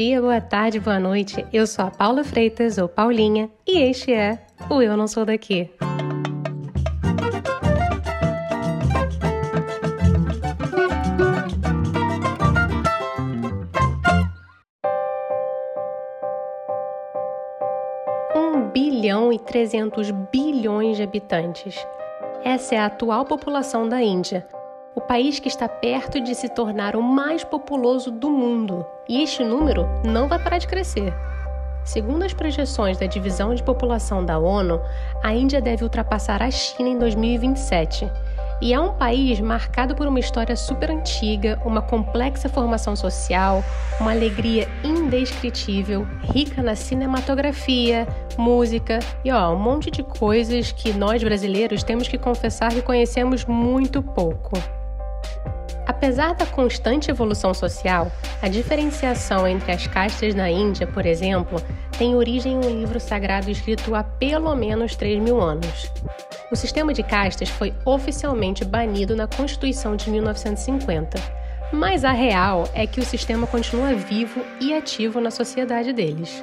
dia, boa tarde, boa noite. Eu sou a Paula Freitas, ou Paulinha, e este é o Eu Não Sou Daqui. Um bilhão e 300 bilhões de habitantes. Essa é a atual população da Índia o país que está perto de se tornar o mais populoso do mundo. E este número não vai parar de crescer. Segundo as projeções da Divisão de População da ONU, a Índia deve ultrapassar a China em 2027. E é um país marcado por uma história super antiga, uma complexa formação social, uma alegria indescritível, rica na cinematografia, música e ó, um monte de coisas que nós brasileiros temos que confessar que conhecemos muito pouco. Apesar da constante evolução social, a diferenciação entre as castas na Índia, por exemplo, tem origem em um livro sagrado escrito há pelo menos 3 mil anos. O sistema de castas foi oficialmente banido na Constituição de 1950, mas a real é que o sistema continua vivo e ativo na sociedade deles.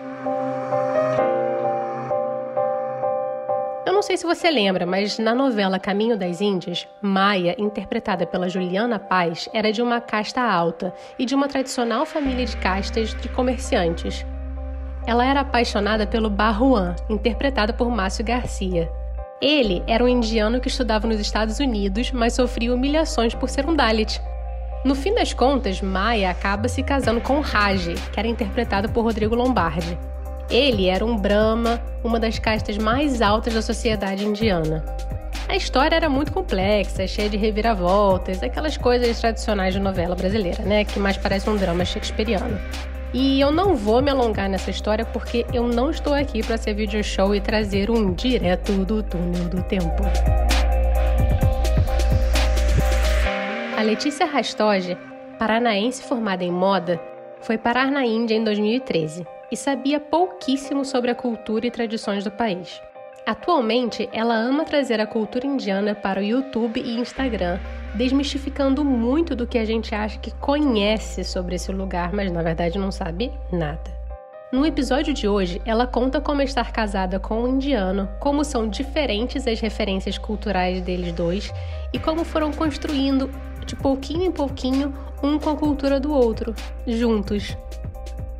Não sei se você lembra, mas na novela Caminho das Índias, Maia, interpretada pela Juliana Paz, era de uma casta alta e de uma tradicional família de castas de comerciantes. Ela era apaixonada pelo Barruan, interpretado por Márcio Garcia. Ele era um indiano que estudava nos Estados Unidos, mas sofria humilhações por ser um Dalit. No fim das contas, Maia acaba se casando com Raj, que era interpretado por Rodrigo Lombardi. Ele era um Brahma, uma das castas mais altas da sociedade indiana. A história era muito complexa, cheia de reviravoltas, aquelas coisas tradicionais de novela brasileira, né? Que mais parece um drama shakespeariano. E eu não vou me alongar nessa história porque eu não estou aqui para ser video show e trazer um direto do túnel do tempo. A Letícia Rastogi, paranaense formada em moda, foi parar na Índia em 2013 e sabia pouquíssimo sobre a cultura e tradições do país. Atualmente, ela ama trazer a cultura indiana para o YouTube e Instagram, desmistificando muito do que a gente acha que conhece sobre esse lugar, mas na verdade não sabe nada. No episódio de hoje, ela conta como estar casada com um indiano, como são diferentes as referências culturais deles dois e como foram construindo, de pouquinho em pouquinho, um com a cultura do outro, juntos,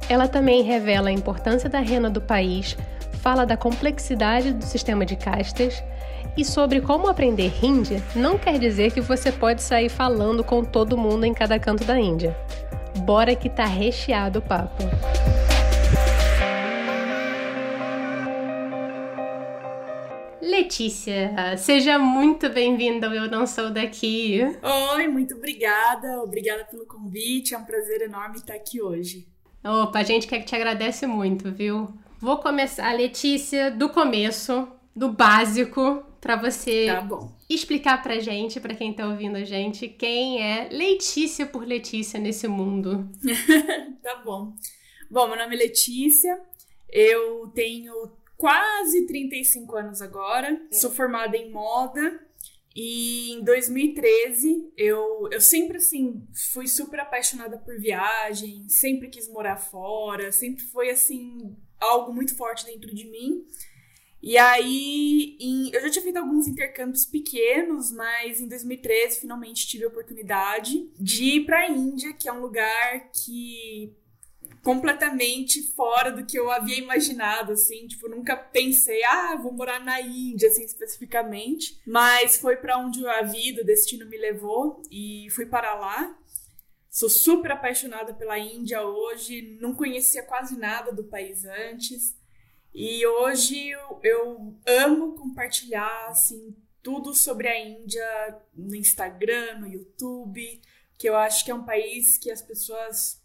ela também revela a importância da rena do país, fala da complexidade do sistema de castas e sobre como aprender hindi não quer dizer que você pode sair falando com todo mundo em cada canto da Índia. Bora que tá recheado o papo. Letícia, seja muito bem-vinda ao Eu Não Sou Daqui. Oi, muito obrigada. Obrigada pelo convite. É um prazer enorme estar aqui hoje. Opa, a gente quer que te agradece muito, viu? Vou começar, Letícia, do começo, do básico, para você tá explicar pra gente, para quem tá ouvindo a gente, quem é Letícia por Letícia nesse mundo. tá bom. Bom, meu nome é Letícia, eu tenho quase 35 anos agora, sou formada em moda e em 2013, eu, eu sempre, assim, fui super apaixonada por viagem, sempre quis morar fora, sempre foi, assim, algo muito forte dentro de mim. E aí, em, eu já tinha feito alguns intercâmbios pequenos, mas em 2013, finalmente tive a oportunidade de ir para a Índia, que é um lugar que completamente fora do que eu havia imaginado, assim, tipo, nunca pensei, ah, vou morar na Índia, assim, especificamente, mas foi para onde a vida, o destino me levou e fui para lá. Sou super apaixonada pela Índia hoje, não conhecia quase nada do país antes. E hoje eu, eu amo compartilhar assim tudo sobre a Índia no Instagram, no YouTube, que eu acho que é um país que as pessoas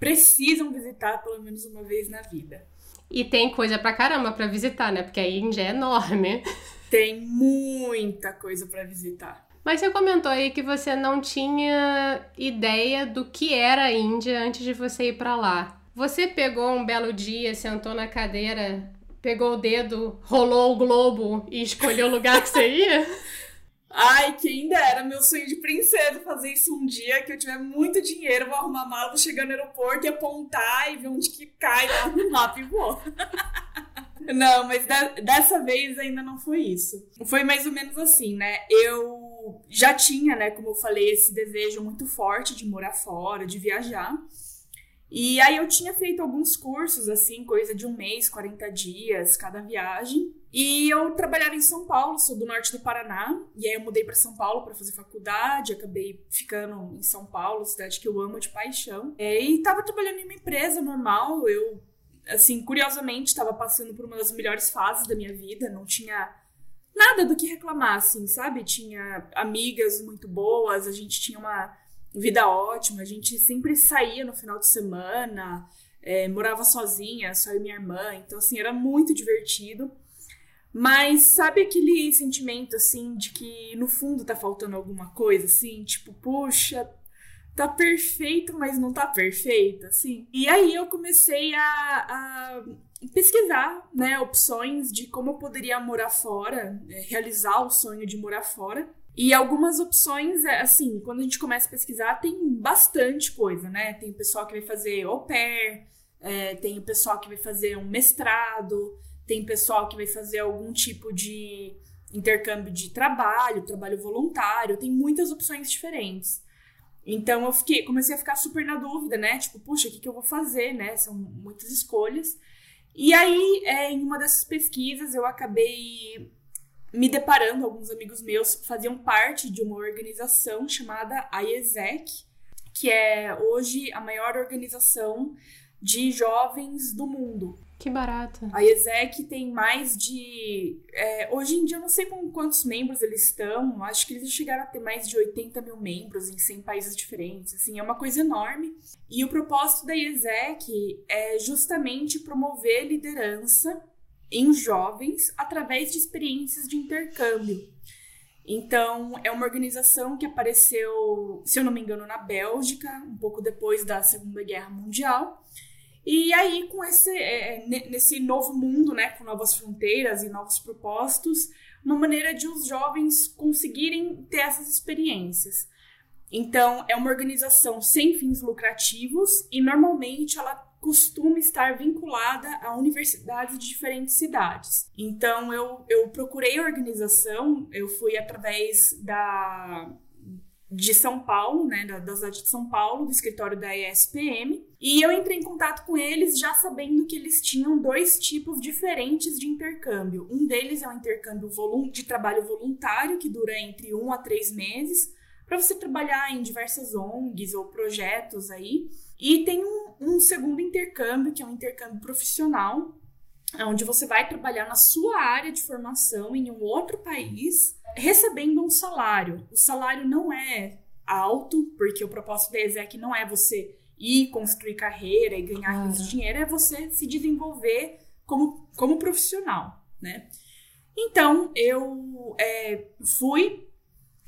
precisam visitar pelo menos uma vez na vida. E tem coisa pra caramba pra visitar, né? Porque a Índia é enorme. Tem muita coisa para visitar. Mas você comentou aí que você não tinha ideia do que era a Índia antes de você ir para lá. Você pegou um belo dia, sentou na cadeira, pegou o dedo, rolou o globo e escolheu o lugar que você ia? Ai, quem dera, meu sonho de princesa fazer isso um dia que eu tiver muito dinheiro, vou arrumar mala, vou chegar no aeroporto e apontar e ver onde que cai lá no mapa e vou. Não, mas dessa vez ainda não foi isso. Foi mais ou menos assim, né? Eu já tinha, né, como eu falei, esse desejo muito forte de morar fora, de viajar. E aí eu tinha feito alguns cursos, assim, coisa de um mês, 40 dias, cada viagem. E eu trabalhava em São Paulo, sou do norte do Paraná. E aí eu mudei para São Paulo para fazer faculdade, acabei ficando em São Paulo, cidade que eu amo de paixão. E tava trabalhando em uma empresa normal, eu assim, curiosamente, estava passando por uma das melhores fases da minha vida, não tinha nada do que reclamar, assim, sabe? Tinha amigas muito boas, a gente tinha uma vida ótima, a gente sempre saía no final de semana, é, morava sozinha, só eu e minha irmã, então, assim, era muito divertido. Mas sabe aquele sentimento, assim, de que no fundo tá faltando alguma coisa, assim? Tipo, puxa, tá perfeito, mas não tá perfeito, assim. E aí eu comecei a, a pesquisar, né, opções de como eu poderia morar fora, é, realizar o sonho de morar fora. E algumas opções, é, assim, quando a gente começa a pesquisar, tem bastante coisa, né? Tem o pessoal que vai fazer au pair, é, tem o pessoal que vai fazer um mestrado, tem pessoal que vai fazer algum tipo de intercâmbio de trabalho, trabalho voluntário, tem muitas opções diferentes. Então eu fiquei, comecei a ficar super na dúvida, né? Tipo, puxa, o que, que eu vou fazer, né? São muitas escolhas. E aí, é, em uma dessas pesquisas, eu acabei me deparando, alguns amigos meus faziam parte de uma organização chamada IESEC, que é hoje a maior organização de jovens do mundo. Que barato. A ESEC tem mais de. É, hoje em dia eu não sei com quantos membros eles estão. Acho que eles chegaram a ter mais de 80 mil membros em 100 países diferentes. Assim, é uma coisa enorme. E o propósito da ESEC é justamente promover liderança em jovens através de experiências de intercâmbio. Então, é uma organização que apareceu, se eu não me engano, na Bélgica, um pouco depois da Segunda Guerra Mundial e aí, com esse, é, é nesse novo mundo, né, com novas fronteiras e novos propósitos, uma maneira de os jovens conseguirem ter essas experiências. Então, é uma organização sem fins lucrativos e normalmente ela costuma estar vinculada a universidades de diferentes cidades. Então, eu, eu procurei organização, eu fui através da de São Paulo, né, da, da cidade de São Paulo, do escritório da ESPM, e eu entrei em contato com eles já sabendo que eles tinham dois tipos diferentes de intercâmbio. Um deles é um intercâmbio de trabalho voluntário, que dura entre um a três meses, para você trabalhar em diversas ONGs ou projetos aí. E tem um, um segundo intercâmbio, que é um intercâmbio profissional, onde você vai trabalhar na sua área de formação em um outro país recebendo um salário. O salário não é alto, porque o propósito da ESEC não é você ir construir carreira e ganhar claro. dinheiro, é você se desenvolver como, como profissional, né? Então, eu é, fui,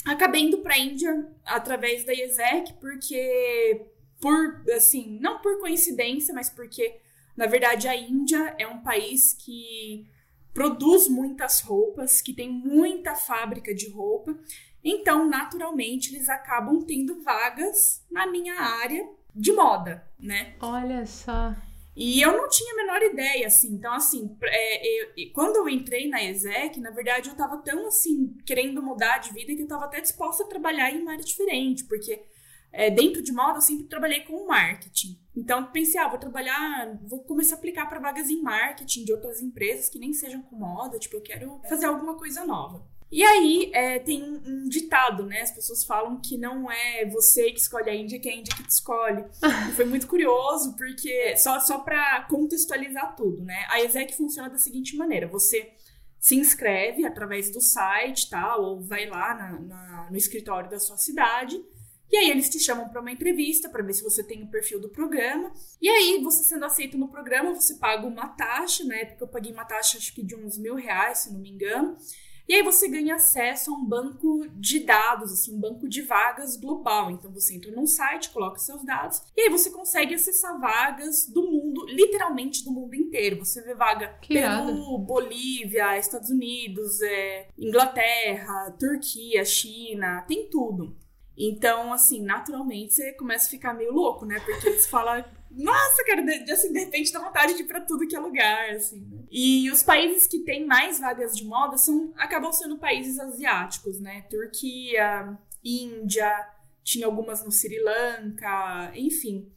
acabei indo para a Índia através da ESEC, porque, por, assim, não por coincidência, mas porque, na verdade, a Índia é um país que produz muitas roupas, que tem muita fábrica de roupa. Então, naturalmente, eles acabam tendo vagas na minha área de moda, né? Olha só. E eu não tinha a menor ideia, assim. Então, assim, é, eu, quando eu entrei na ESEC, na verdade, eu tava tão, assim, querendo mudar de vida que eu tava até disposta a trabalhar em uma área diferente, porque é, dentro de moda eu sempre trabalhei com marketing. Então pensei, ah, vou trabalhar, vou começar a aplicar para vagas em marketing de outras empresas que nem sejam com moda, tipo, eu quero fazer alguma coisa nova. E aí é, tem um, um, ditado, né? As pessoas falam que não é você que escolhe a Índia, que é a Índia que te escolhe. e foi muito curioso, porque só, só para contextualizar tudo, né? A ESEC funciona da seguinte maneira: você se inscreve através do site, tal, ou vai lá na, na, no escritório da sua cidade e aí eles te chamam para uma entrevista para ver se você tem o perfil do programa. E aí, você sendo aceito no programa, você paga uma taxa. Na época eu paguei uma taxa acho que de uns mil reais, se não me engano. E aí você ganha acesso a um banco de dados, assim, um banco de vagas global. Então você entra num site, coloca seus dados, e aí você consegue acessar vagas do mundo, literalmente do mundo inteiro. Você vê vaga Que Peru, irado. Bolívia, Estados Unidos, é, Inglaterra, Turquia, China, tem tudo. Então, assim, naturalmente você começa a ficar meio louco, né? Porque você fala, nossa, cara, de- assim, de repente dá vontade de ir pra tudo que é lugar, assim, né? E os países que têm mais vagas de moda são, acabam sendo países asiáticos, né? Turquia, Índia, tinha algumas no Sri Lanka, enfim.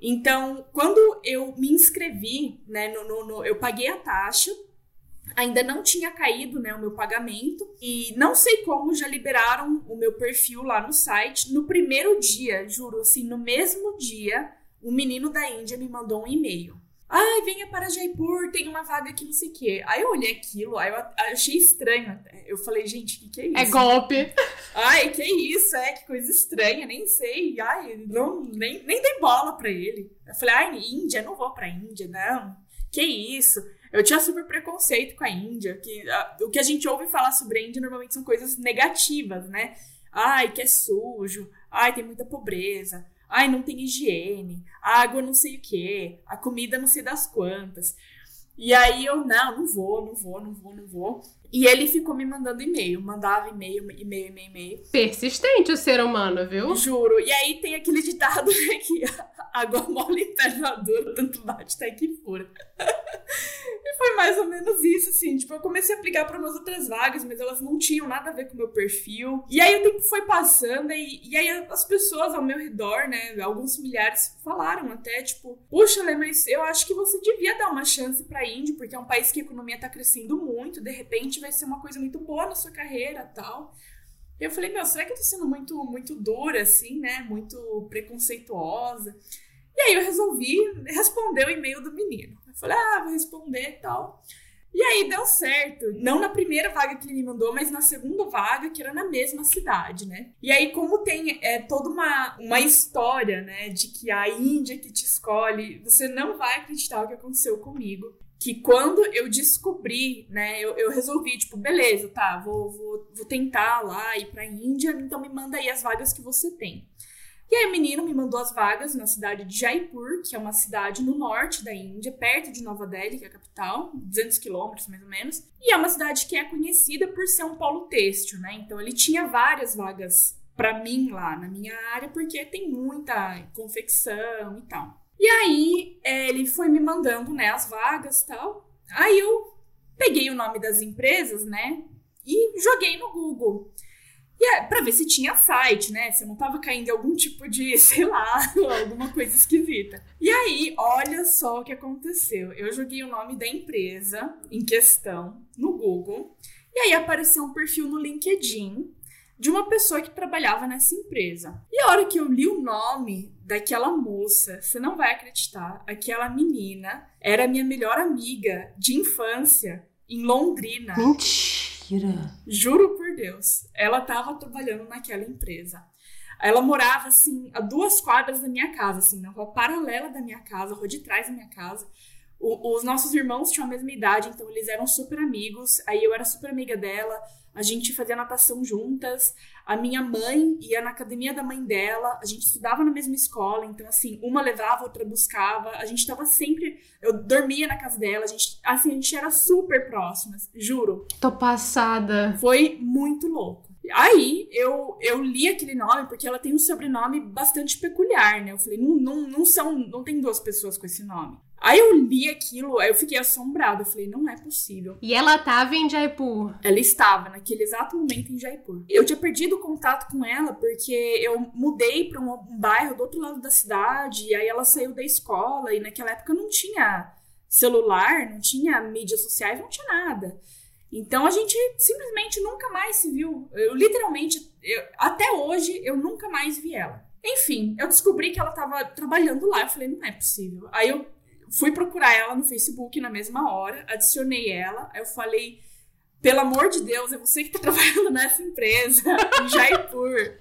Então, quando eu me inscrevi, né, no, no- no- eu paguei a taxa, ainda não tinha caído, né, o meu pagamento, e não sei como já liberaram o meu perfil lá no site. No primeiro dia, juro, assim, no mesmo dia, o menino da Índia me mandou um e-mail. Ai, venha para Jaipur, tem uma vaga aqui, não sei o quê. Aí eu olhei aquilo, aí eu achei estranho até. Eu falei, gente, o que, que é isso? É golpe. Ai, que isso, é, que coisa estranha, nem sei. Ai, não, nem, nem dei bola pra ele. Eu falei, ai, Índia, não vou pra Índia, não. Que isso. Eu tinha super preconceito com a Índia. Que, ah, o que a gente ouve falar sobre a Índia normalmente são coisas negativas, né? Ai, que é sujo. Ai, tem muita pobreza. Ai, não tem higiene. A água não sei o quê. A comida não sei das quantas. E aí eu, não, não vou, não vou, não vou, não vou. E ele ficou me mandando e-mail. Mandava e-mail, e-mail, e-mail, e-mail. Persistente o ser humano, viu? Juro. E aí tem aquele ditado, né, que água mole em pedra dura, tanto bate até que fura. E foi mais ou menos isso, assim. Tipo, eu comecei a aplicar para umas outras vagas, mas elas não tinham nada a ver com o meu perfil. E aí o tempo foi passando e, e aí as pessoas ao meu redor, né, alguns familiares falaram até, tipo, puxa, Lê, mas eu acho que você devia dar uma chance pra Índia, porque é um país que a economia tá crescendo muito, de repente vai ser uma coisa muito boa na sua carreira tal. Eu falei, meu, será que eu tô sendo muito, muito dura, assim, né? Muito preconceituosa? E aí eu resolvi responder o e-mail do menino. Eu falei, ah, vou responder e tal. E aí deu certo. Não na primeira vaga que ele me mandou, mas na segunda vaga, que era na mesma cidade, né? E aí, como tem é, toda uma, uma história, né, de que a Índia que te escolhe, você não vai acreditar o que aconteceu comigo. Que quando eu descobri, né, eu, eu resolvi, tipo, beleza, tá, vou, vou, vou tentar lá ir pra Índia, então me manda aí as vagas que você tem. E aí o menino me mandou as vagas na cidade de Jaipur, que é uma cidade no norte da Índia, perto de Nova Delhi, que é a capital, 200 quilômetros mais ou menos. E é uma cidade que é conhecida por ser um polo têxtil, né? Então ele tinha várias vagas para mim lá na minha área, porque tem muita confecção e tal. E aí é, ele foi me mandando né, as vagas e tal. Aí eu peguei o nome das empresas, né? E joguei no Google. E é, pra ver se tinha site, né? Se eu não tava caindo em algum tipo de, sei lá, alguma coisa esquisita. E aí, olha só o que aconteceu. Eu joguei o nome da empresa em questão no Google. E aí apareceu um perfil no LinkedIn de uma pessoa que trabalhava nessa empresa. E a hora que eu li o nome daquela moça, você não vai acreditar, aquela menina era minha melhor amiga de infância em Londrina. Mentira. Juro por Deus. Ela tava trabalhando naquela empresa. Ela morava, assim, a duas quadras da minha casa, assim, na rua paralela da minha casa, rua de trás da minha casa. O- os nossos irmãos tinham a mesma idade, então eles eram super amigos. Aí eu era super amiga dela. A gente fazia natação juntas. A minha mãe ia na academia da mãe dela. A gente estudava na mesma escola. Então, assim, uma levava, outra buscava. A gente tava sempre. Eu dormia na casa dela. A gente, assim, a gente era super próximas, juro. Tô passada. Foi muito louco. Aí eu, eu li aquele nome porque ela tem um sobrenome bastante peculiar, né? Eu falei, não, não, não são, não tem duas pessoas com esse nome. Aí eu li aquilo, aí eu fiquei assombrada. Eu falei, não é possível. E ela tava em Jaipur. Ela estava naquele exato momento em Jaipur. Eu tinha perdido o contato com ela porque eu mudei para um, um bairro do outro lado da cidade, e aí ela saiu da escola, e naquela época não tinha celular, não tinha mídias sociais, não tinha nada. Então a gente simplesmente nunca mais se viu. Eu literalmente, eu- até hoje, eu nunca mais vi ela. Enfim, eu descobri que ela estava trabalhando lá. Eu falei, não é possível. Aí eu fui procurar ela no Facebook na mesma hora, adicionei ela. Aí eu falei, pelo amor de Deus, é você que tá trabalhando nessa empresa, em Jaipur.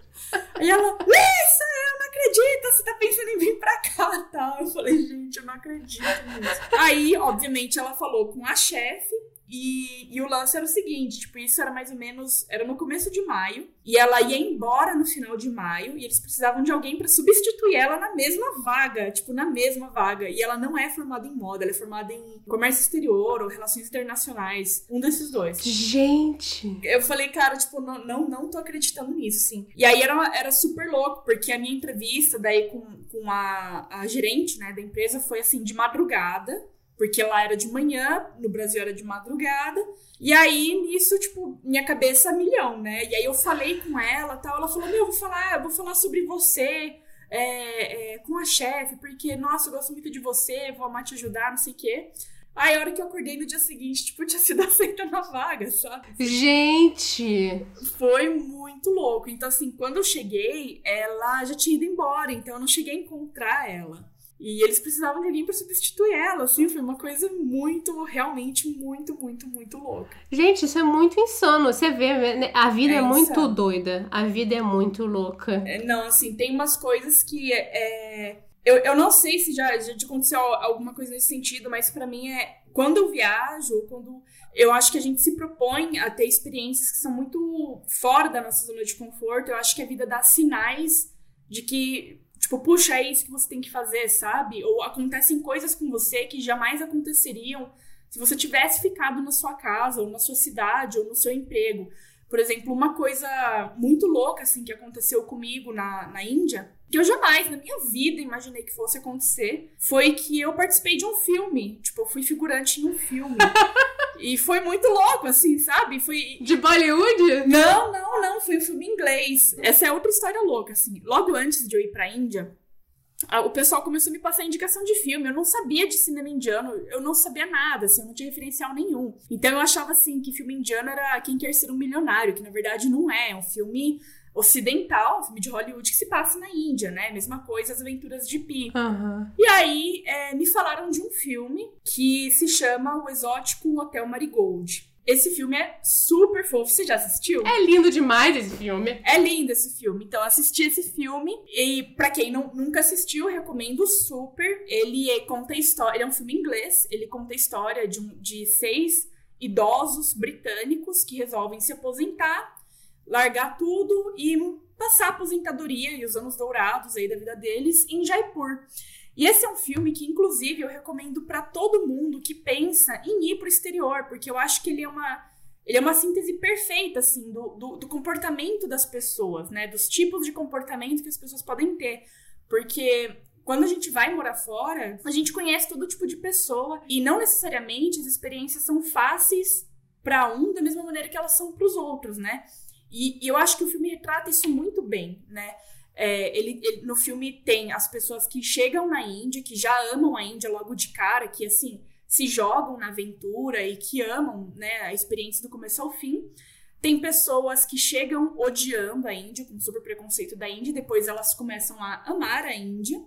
Aí ela, Lissa, eu não acredito, você tá pensando em vir pra cá, tal. Eu falei, gente, eu não acredito nisso. Aí, obviamente, ela falou com a chefe E, e o lance era o seguinte, tipo, isso era mais ou menos, era no começo de maio, e ela ia embora no final de maio, e eles precisavam de alguém para substituir ela na mesma vaga, tipo, na mesma vaga. E ela não é formada em moda, ela é formada em comércio exterior ou relações internacionais, um desses dois. Gente! Eu falei, cara, tipo, não, não, não tô acreditando nisso, sim. E aí era, era super louco, porque a minha entrevista daí com, com a, a gerente, né, da empresa foi assim, de madrugada porque lá era de manhã, no Brasil era de madrugada. E aí, nisso, tipo, minha cabeça milhão, né? E aí eu falei com ela tal. Ela falou: Meu, eu vou falar, vou falar sobre você é, é, com a chefe, porque, nossa, eu gosto muito de você, vou amar te ajudar, não sei o quê. Aí, a hora que eu acordei no dia seguinte, tipo, tinha sido aceita na vaga, sabe? Gente! Foi muito louco. Então, assim, quando eu cheguei, ela já tinha ido embora, então eu não cheguei a encontrar ela. E eles precisavam de alguém para substituir ela, assim, foi uma coisa muito, realmente muito, muito, muito louca. Gente, isso é muito insano. Você vê, né? a vida é, é muito doida, a vida é muito louca. É, não, assim, tem umas coisas que é, eu, eu não sei se já, já aconteceu alguma coisa nesse sentido, mas para mim é quando eu viajo, quando eu acho que a gente se propõe a ter experiências que são muito fora da nossa zona de conforto, eu acho que a vida dá sinais de que Tipo, puxa, é isso que você tem que fazer, sabe? Ou acontecem coisas com você que jamais aconteceriam se você tivesse ficado na sua casa, ou na sua cidade, ou no seu emprego. Por exemplo, uma coisa muito louca, assim, que aconteceu comigo na, na Índia, que eu jamais na minha vida imaginei que fosse acontecer, foi que eu participei de um filme. Tipo, eu fui figurante em um filme. e foi muito louco, assim, sabe? Foi. De Bollywood? Não, não, não. Foi um filme inglês. Essa é outra história louca, assim. Logo antes de eu ir pra Índia, o pessoal começou a me passar indicação de filme. Eu não sabia de cinema indiano, eu não sabia nada, assim, eu não tinha referencial nenhum. Então eu achava assim que filme indiano era Quem Quer Ser um Milionário, que na verdade não é, é um filme ocidental, filme de Hollywood que se passa na Índia, né? Mesma coisa, As Aventuras de Pi. Uhum. E aí é, me falaram de um filme que se chama O Exótico Hotel Marigold. Esse filme é super fofo. Você já assistiu? É lindo demais esse filme. É lindo esse filme. Então, assisti esse filme. E para quem não, nunca assistiu, recomendo super. Ele é, conta a história. Ele é um filme inglês. Ele conta a história de, um, de seis idosos britânicos que resolvem se aposentar, largar tudo e passar a aposentadoria e os anos dourados aí da vida deles em Jaipur. E esse é um filme que, inclusive, eu recomendo para todo mundo que pensa em ir para o exterior, porque eu acho que ele é uma, ele é uma síntese perfeita, assim, do, do, do, comportamento das pessoas, né? Dos tipos de comportamento que as pessoas podem ter. Porque quando a gente vai morar fora, a gente conhece todo tipo de pessoa e não necessariamente as experiências são fáceis para um da mesma maneira que elas são para os outros, né? E, e eu acho que o filme retrata isso muito bem, né? É, ele, ele, no filme tem as pessoas que chegam na Índia, que já amam a Índia logo de cara, que assim se jogam na aventura e que amam né, a experiência do começo ao fim. Tem pessoas que chegam odiando a Índia, com super preconceito da Índia, e depois elas começam a amar a Índia.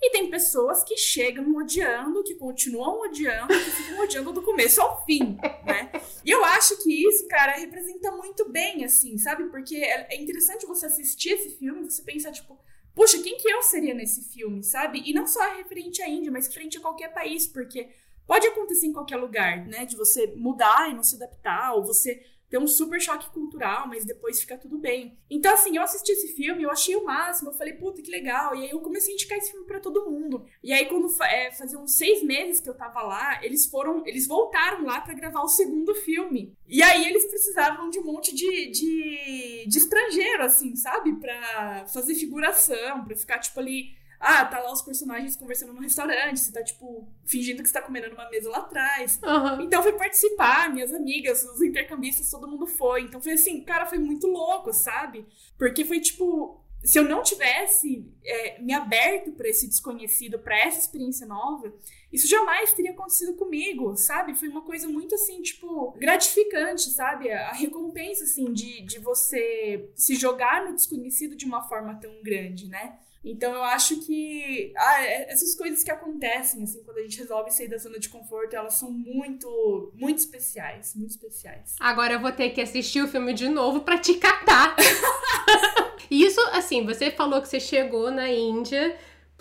E tem pessoas que chegam odiando, que continuam odiando, que ficam odiando do começo ao fim, né? E eu acho que isso, cara, representa muito bem, assim, sabe? Porque é, é interessante você assistir esse filme e você pensar, tipo, puxa, quem que eu seria nesse filme, sabe? E não só referente à Índia, mas referente a qualquer país, porque pode acontecer em qualquer lugar, né? De você mudar e não se adaptar, ou você ter um super choque cultural, mas depois fica tudo bem. Então, assim, eu assisti esse filme, eu achei o máximo, eu falei, puta, que legal. E aí eu comecei a indicar esse filme para todo mundo. E aí, quando é, fazia uns seis meses que eu tava lá, eles foram, eles voltaram lá para gravar o segundo filme. E aí eles precisavam de um monte de, de, de estrangeiro, assim, sabe? Pra fazer figuração, pra ficar, tipo, ali ah, tá lá os personagens conversando no restaurante, você tá, tipo, fingindo que você tá comendo numa mesa lá atrás. Uhum. Então fui participar, minhas amigas, os intercambistas, todo mundo foi. Então foi assim, cara, foi muito louco, sabe? Porque foi tipo. Se eu não tivesse é, me aberto para esse desconhecido, para essa experiência nova, isso jamais teria acontecido comigo, sabe? Foi uma coisa muito assim, tipo, gratificante, sabe? A recompensa, assim, de, de você se jogar no desconhecido de uma forma tão grande, né? Então eu acho que ah, é, essas coisas que acontecem assim quando a gente resolve sair da zona de conforto, elas são muito, muito especiais, muito especiais. Agora eu vou ter que assistir o filme de novo para te catar. Isso, assim, você falou que você chegou na Índia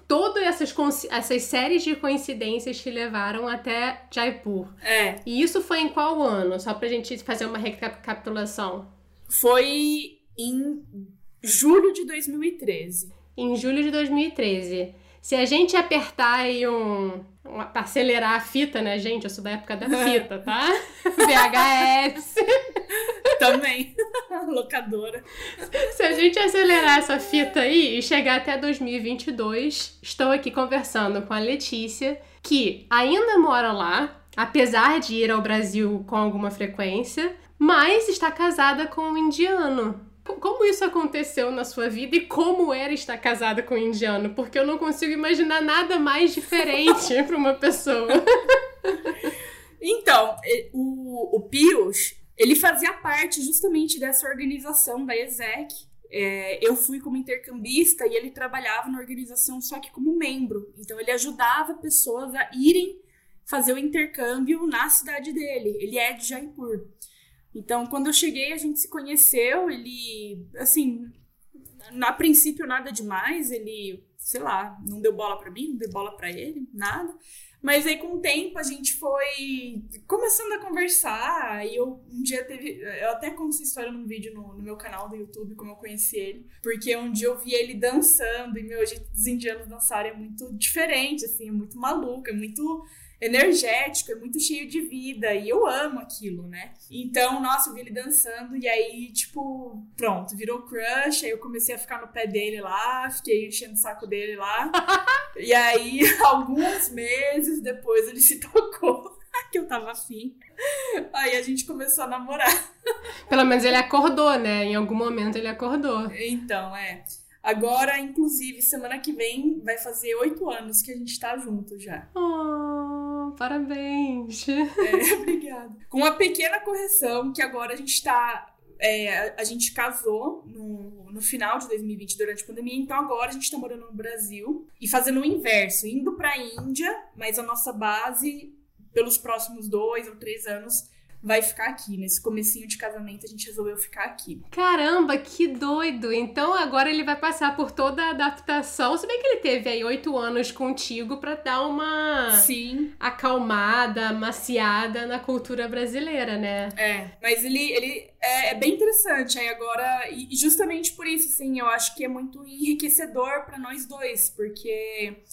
todas essas, essas séries de coincidências que levaram até Jaipur. É. E isso foi em qual ano? Só pra gente fazer uma recapitulação. Foi em julho de 2013. Em julho de 2013. Se a gente apertar aí um. um acelerar a fita, né, gente? Eu sou da época da fita, tá? VHS. Também. Locadora. Se a gente acelerar essa fita aí e chegar até 2022, estou aqui conversando com a Letícia, que ainda mora lá, apesar de ir ao Brasil com alguma frequência, mas está casada com um indiano. Como isso aconteceu na sua vida e como era estar casada com um indiano? Porque eu não consigo imaginar nada mais diferente para uma pessoa. Então, o, o Pius, ele fazia parte justamente dessa organização da ESEC. É, eu fui como intercambista e ele trabalhava na organização só que como membro. Então, ele ajudava pessoas a irem fazer o intercâmbio na cidade dele. Ele é de Jaipur. Então, quando eu cheguei, a gente se conheceu. Ele, assim, a princípio nada demais. Ele, sei lá, não deu bola para mim, não deu bola para ele, nada. Mas aí, com o tempo, a gente foi começando a conversar. E eu um dia teve. Eu até conto essa história num vídeo no, no meu canal do YouTube, como eu conheci ele. Porque um dia eu vi ele dançando. E meu jeito dos indianos dançarem é muito diferente, assim, é muito maluco, é muito energético, é muito cheio de vida e eu amo aquilo, né? Então, nossa, eu vi ele dançando e aí, tipo, pronto, virou crush. Aí eu comecei a ficar no pé dele lá, fiquei enchendo o saco dele lá. e aí, alguns meses depois, ele se tocou que eu tava afim. Aí a gente começou a namorar. Pelo menos ele acordou, né? Em algum momento ele acordou. Então, é. Agora, inclusive, semana que vem vai fazer oito anos que a gente tá junto já. Oh, parabéns! É, obrigada. Com uma pequena correção, que agora a gente tá. É, a gente casou no, no final de 2020, durante a pandemia, então agora a gente tá morando no Brasil e fazendo o inverso, indo pra Índia, mas a nossa base, pelos próximos dois ou três anos, vai ficar aqui. Nesse comecinho de casamento, a gente resolveu ficar aqui. Caramba, que doido! Então agora ele vai passar por toda a adaptação. Se bem que ele teve aí oito anos contigo para dar uma Sim. acalmada, maciada na cultura brasileira, né? É, mas ele, ele é, é bem interessante. Aí agora, e justamente por isso, assim, eu acho que é muito enriquecedor para nós dois, porque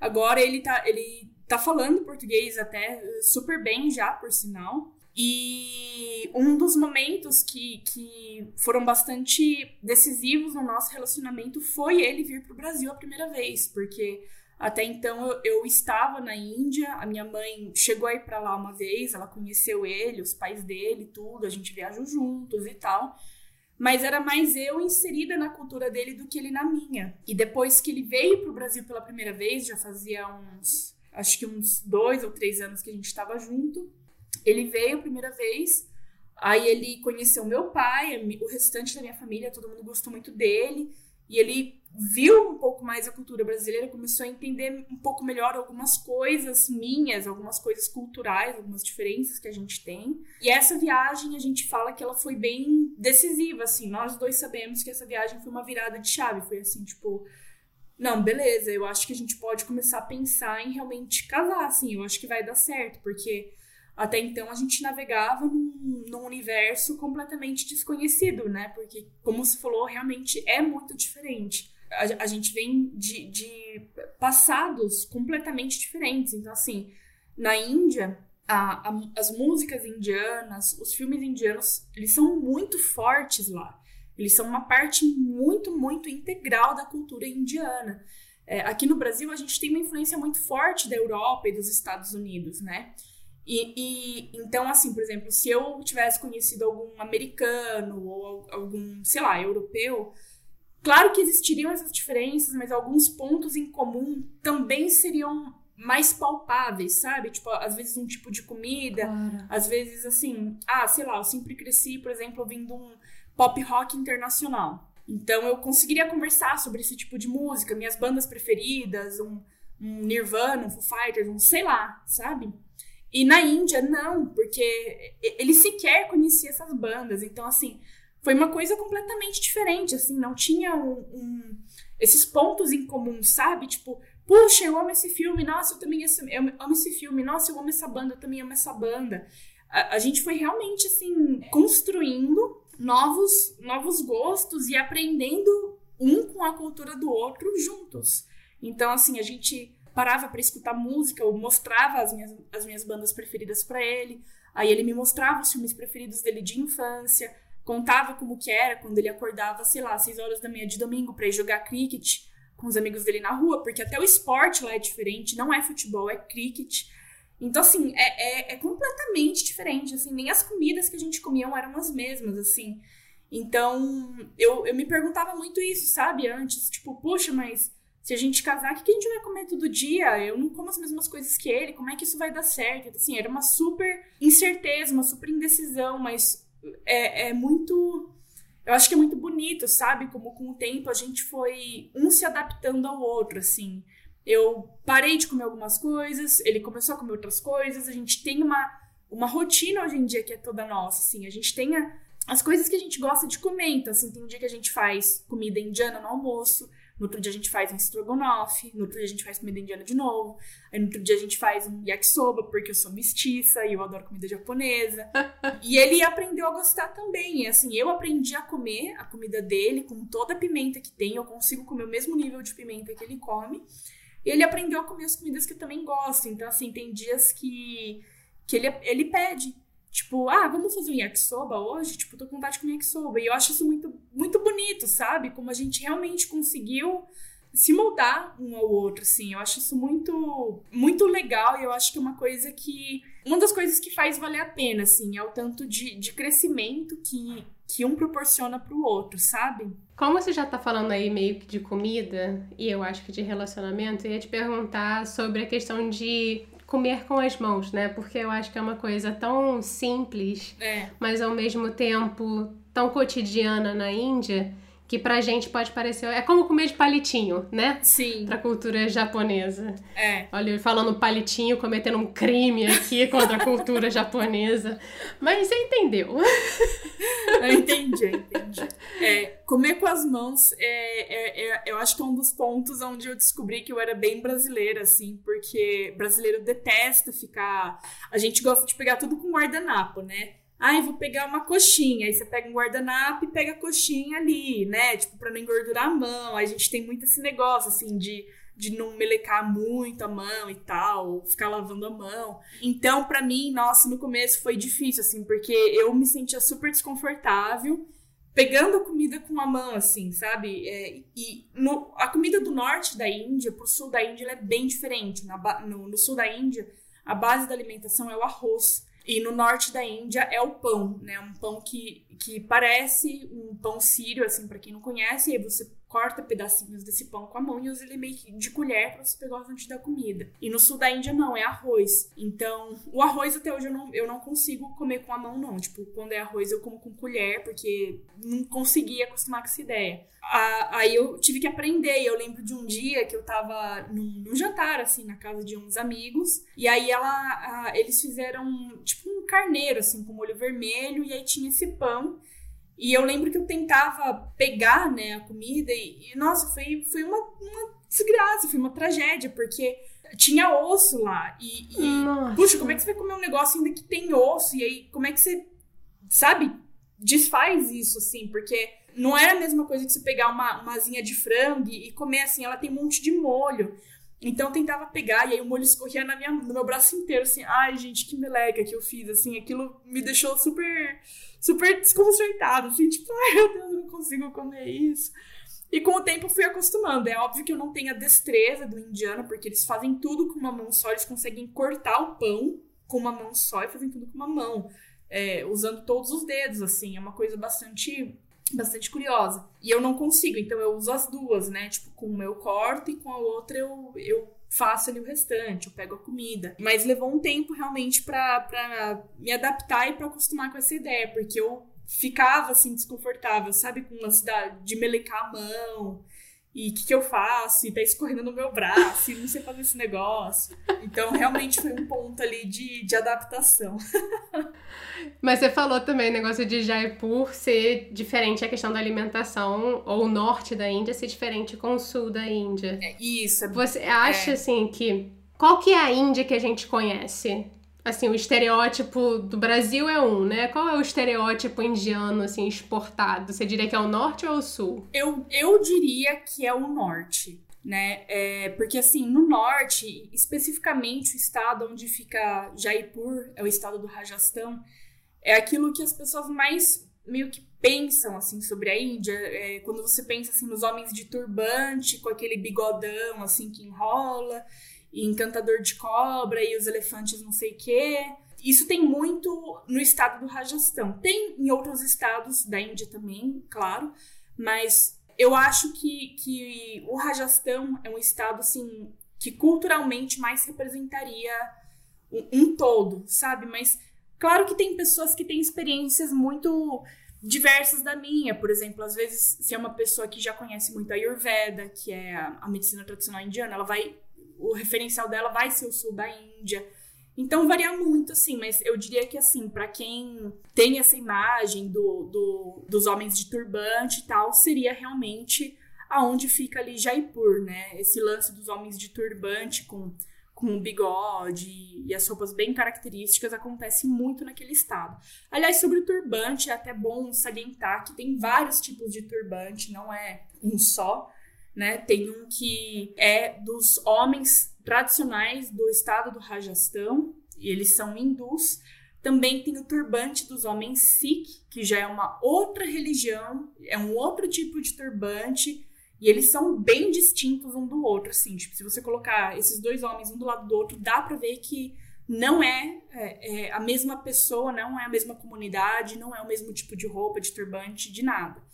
agora ele tá, ele tá falando português até super bem já, por sinal. E um dos momentos que, que foram bastante decisivos no nosso relacionamento foi ele vir para o Brasil a primeira vez, porque até então eu, eu, estava na Índia, a minha mãe chegou aí para lá uma vez, ela conheceu ele, os pais dele, tudo, a gente viajou juntos e tal. Mas era mais eu inserida na cultura dele do que ele na minha. E depois que ele veio para o Brasil pela primeira vez, já fazia uns, acho que uns dois ou três anos que a gente estava junto, ele veio a primeira vez, aí ele conheceu meu pai, o restante da minha família, todo mundo gostou muito dele, e ele viu um pouco mais a cultura brasileira, começou a entender um pouco melhor algumas coisas minhas, algumas coisas culturais, algumas diferenças que a gente tem. E essa viagem a gente fala que ela foi bem decisiva, assim. Nós dois sabemos que essa viagem foi uma virada de chave, foi assim, tipo, não, beleza, eu acho que a gente pode começar a pensar em realmente casar, assim, eu acho que vai dar certo, porque até então a gente navegava num, num, universo completamente desconhecido, né? Porque, como você falou, realmente é muito diferente. A, a gente vem de, de, passados completamente diferentes. Então, assim, na Índia, a, a, as músicas indianas, os filmes indianos, eles são muito fortes lá. Eles são uma parte muito, muito integral da cultura indiana. É, aqui no Brasil, a gente tem uma influência muito forte da Europa e dos Estados Unidos, né? E, e, então, assim, por exemplo, se eu tivesse conhecido algum americano ou algum, sei lá, europeu, claro que existiriam essas diferenças, mas alguns pontos em comum também seriam mais palpáveis, sabe? Tipo, às vezes um tipo de comida, claro. às vezes assim, ah, sei lá, eu sempre cresci, por exemplo, ouvindo um pop rock internacional. Então eu conseguiria conversar sobre esse tipo de música, minhas bandas preferidas, um, um Nirvana, um Foo Fighters, um sei lá, sabe? E na Índia, não, porque ele sequer conhecia essas bandas. Então, assim, foi uma coisa completamente diferente, assim, não tinha um, um, esses pontos em comum, sabe? Tipo, Puxa, eu amo esse filme, nossa, eu também eu amo esse filme, nossa, eu amo essa banda, eu também amo essa banda. A, a gente foi realmente, assim, construindo novos, novos gostos e aprendendo um com a cultura do outro juntos. Então, assim, a gente parava para escutar música, eu mostrava as minhas, as minhas bandas preferidas para ele, aí ele me mostrava os filmes preferidos dele de infância, contava como que era quando ele acordava, sei lá, às 6 horas da manhã de domingo para ir jogar cricket com os amigos dele na rua, porque até o esporte lá é diferente, não é futebol, é cricket. Então, assim, é, é, é, completamente diferente, assim, nem as comidas que a gente comia eram as mesmas, assim. Então, eu, eu me perguntava muito isso, sabe, antes, tipo, puxa, mas se a gente casar, o que, a gente vai comer todo dia? Eu não como as mesmas coisas que ele, como é que isso vai dar certo? Então, assim, era uma super incerteza, uma super indecisão, mas é, é muito eu acho que é muito bonito, sabe? Como com o tempo a gente foi um se adaptando ao outro, assim. Eu parei de comer algumas coisas, ele começou a comer outras coisas, a gente tem uma, uma rotina hoje em dia que é toda nossa, assim. A gente tem a, as coisas que a gente gosta de comer, então, assim, tem um dia que a gente faz comida indiana no almoço, no outro dia a gente faz um estrogonofe, no outro dia a gente faz comida indiana de novo, aí no outro dia a gente faz um yakisoba, porque eu sou mestiça e eu adoro comida japonesa. e ele aprendeu a gostar também, e assim, eu aprendi a comer a comida dele com toda a pimenta que tem, eu consigo comer o mesmo nível de pimenta que ele come. E ele aprendeu a comer as comidas que eu também gosto. Então, assim, tem dias que, que ele, ele pede. Tipo, ah, vamos fazer um yakisoba hoje? Tipo, tô com vontade de comer yakisoba. E eu acho isso muito, muito bonito, sabe? Como a gente realmente conseguiu se moldar um ao outro, assim. Eu acho isso muito, muito legal e eu acho que é uma coisa que... Uma das coisas que faz valer a pena, assim, é o tanto de, de crescimento que, que um proporciona pro outro, sabe? Como você já tá falando aí meio que de comida, e eu acho que de relacionamento, eu ia te perguntar sobre a questão de comer com as mãos, né? Porque eu acho que é uma coisa tão simples, é. mas ao mesmo tempo tão cotidiana na Índia que pra gente pode parecer. É como comer de palitinho, né? Sim. Pra cultura japonesa. É. Olha, eu falando palitinho, cometendo um crime aqui contra a cultura japonesa. Mas você entendeu. Eu entendi, eu entendi. É, comer com as mãos, é, é, é, eu acho que é um dos pontos onde eu descobri que eu era bem brasileira, assim, porque brasileiro detesta ficar. A gente gosta de pegar tudo com guardanapo, né? Ai, vou pegar uma coxinha. Aí você pega um guardanapo e pega a coxinha ali, né? Tipo, pra não engordurar a mão. Aí a gente tem muito esse negócio, assim, de, de não melecar muito a mão e tal, ficar lavando a mão. Então, para mim, nossa, no começo foi difícil, assim, porque eu me sentia super desconfortável pegando a comida com a mão, assim, sabe? É, e no, a comida do norte da Índia pro sul da Índia é bem diferente. Na, no, no sul da Índia, a base da alimentação é o arroz. E no norte da Índia é o pão, né? Um pão que, que parece um pão sírio, assim, para quem não conhece. E você corta pedacinhos desse pão com a mão e usa ele meio que de colher para você pegar antes da comida. E no sul da Índia não, é arroz. Então, o arroz até hoje eu não, eu não consigo comer com a mão, não. Tipo, quando é arroz eu como com colher, porque não consegui acostumar com essa ideia. aí eu tive que aprender. Eu lembro de um dia que eu tava num, num jantar, assim, na casa de uns amigos. E aí ela, eles fizeram, tipo, um carneiro, assim, com molho vermelho. E aí tinha esse pão. E eu lembro que eu tentava pegar, né, a comida e, e nossa, foi, foi uma, uma desgraça, foi uma tragédia, porque tinha osso lá. E, e puxa, como é que você vai comer um negócio ainda que tem osso? E aí, como é que você, sabe, desfaz isso, assim? Porque não é a mesma coisa que você pegar uma, uma asinha de frango e comer assim, ela tem um monte de molho. Então eu tentava pegar e aí o molho escorria na minha, no meu braço inteiro, assim. Ai, gente, que meleca que eu fiz, assim. Aquilo me deixou super, super desconcertado, assim. Tipo, ai, meu Deus, eu não consigo comer isso. E com o tempo fui acostumando. É óbvio que eu não tenho a destreza do indiano, porque eles fazem tudo com uma mão só. Eles conseguem cortar o pão com uma mão só e fazem tudo com uma mão. É, usando todos os dedos, assim. É uma coisa bastante bastante curiosa. E eu não consigo, então eu uso as duas, né? Tipo, com uma eu corto e com a outra eu, eu faço ali o restante, eu pego a comida. Mas levou um tempo realmente pra me adaptar e pra acostumar com essa ideia, porque eu ficava assim desconfortável, sabe? Com uma cidade de melecar a mão. E o que, que, eu faço? E tá escorrendo no meu braço, e não sei fazer esse negócio. Então, realmente foi um ponto ali de, de adaptação. Mas você falou também o negócio de Jaipur ser diferente a questão da alimentação, ou o norte da Índia ser diferente com o sul da Índia. É, isso. Você acha, é... assim, que... Qual que é a Índia que a gente conhece? Assim, o estereótipo do Brasil é um, né? Qual é o estereótipo indiano, assim, exportado? Você diria que é o norte ou o sul? Eu, eu diria que é o norte, né? É, porque, assim, no norte, especificamente o estado onde fica Jaipur, é o estado do Rajastão, é aquilo que as pessoas mais meio que pensam, assim, sobre a Índia. É, quando você pensa, assim, nos homens de turbante, com aquele bigodão, assim, que enrola e Encantador de Cobra e os elefantes não sei o quê. Isso tem muito no estado do Rajastão. Tem em outros estados da Índia também, claro, mas eu acho que, que o Rajastão é um estado assim que culturalmente mais representaria um, um todo, sabe? Mas claro que tem pessoas que têm experiências muito diversas da minha. Por exemplo, às vezes, se é uma pessoa que já conhece muito a Ayurveda, que é a, a medicina tradicional indiana, ela vai o referencial dela vai ser o sul da Índia. Então varia muito, assim, mas eu diria que, assim, para quem tem essa imagem do, do, dos homens de turbante e tal, seria realmente aonde fica ali Jaipur, né? Esse lance dos homens de turbante com, com o bigode e as roupas bem características acontece muito naquele estado. Aliás, sobre o turbante, é até bom salientar que tem vários tipos de turbante, não é um só né? Tem um que é dos homens tradicionais do estado do Rajastão, e eles são hindus. Também tem o turbante dos homens Sikh, que já é uma outra religião, é um outro tipo de turbante, e eles são bem distintos um do outro, assim. Tipo, se você colocar esses dois homens um do lado do outro, dá para ver que não é, é, é, a mesma pessoa, não é a mesma comunidade, não é o mesmo tipo de roupa, de turbante, de nada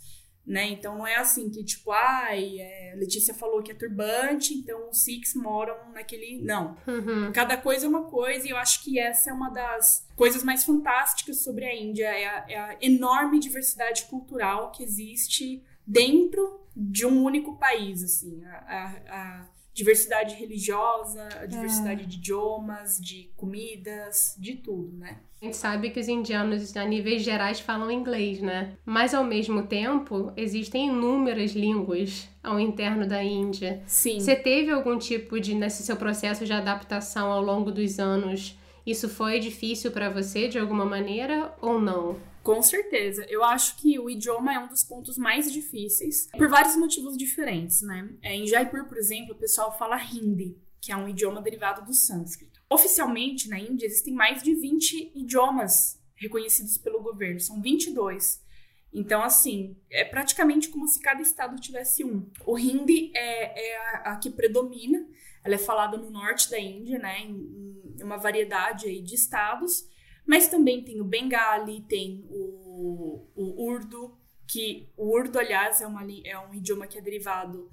né? Então não é assim que, tipo, ai, é, Letícia falou que é turbante, então os Sikhs moram naquele. Não. Uhum. Cada coisa é uma coisa, e eu acho que essa é uma das coisas mais fantásticas sobre a Índia, é a, é a enorme diversidade cultural que existe dentro de um único país, assim. a, a, a diversidade religiosa, a diversidade é. de idiomas, de comidas, de tudo, né? A gente sabe que os indianos, a níveis gerais, falam inglês, né? Mas, ao mesmo tempo, existem inúmeras línguas ao interno da Índia. Sim. Você teve algum tipo de, nesse seu processo de adaptação ao longo dos anos, isso foi difícil para você de alguma maneira ou não? Com certeza. Eu acho que o idioma é um dos pontos mais difíceis, por vários motivos diferentes, né? É, em Jaipur, por exemplo, o pessoal fala hindi, que é um idioma derivado do sânscrito. Oficialmente, na Índia, existem mais de 20 idiomas reconhecidos pelo governo, são 22. Então, assim, é praticamente como se cada estado tivesse um. O hindi é, é a, a, que predomina, ela é falada no norte da Índia, né, em, em uma variedade aí de estados, mas também tem o Bengali, tem o, o Urdu, que o Urdu, aliás, é, uma, é um idioma que é derivado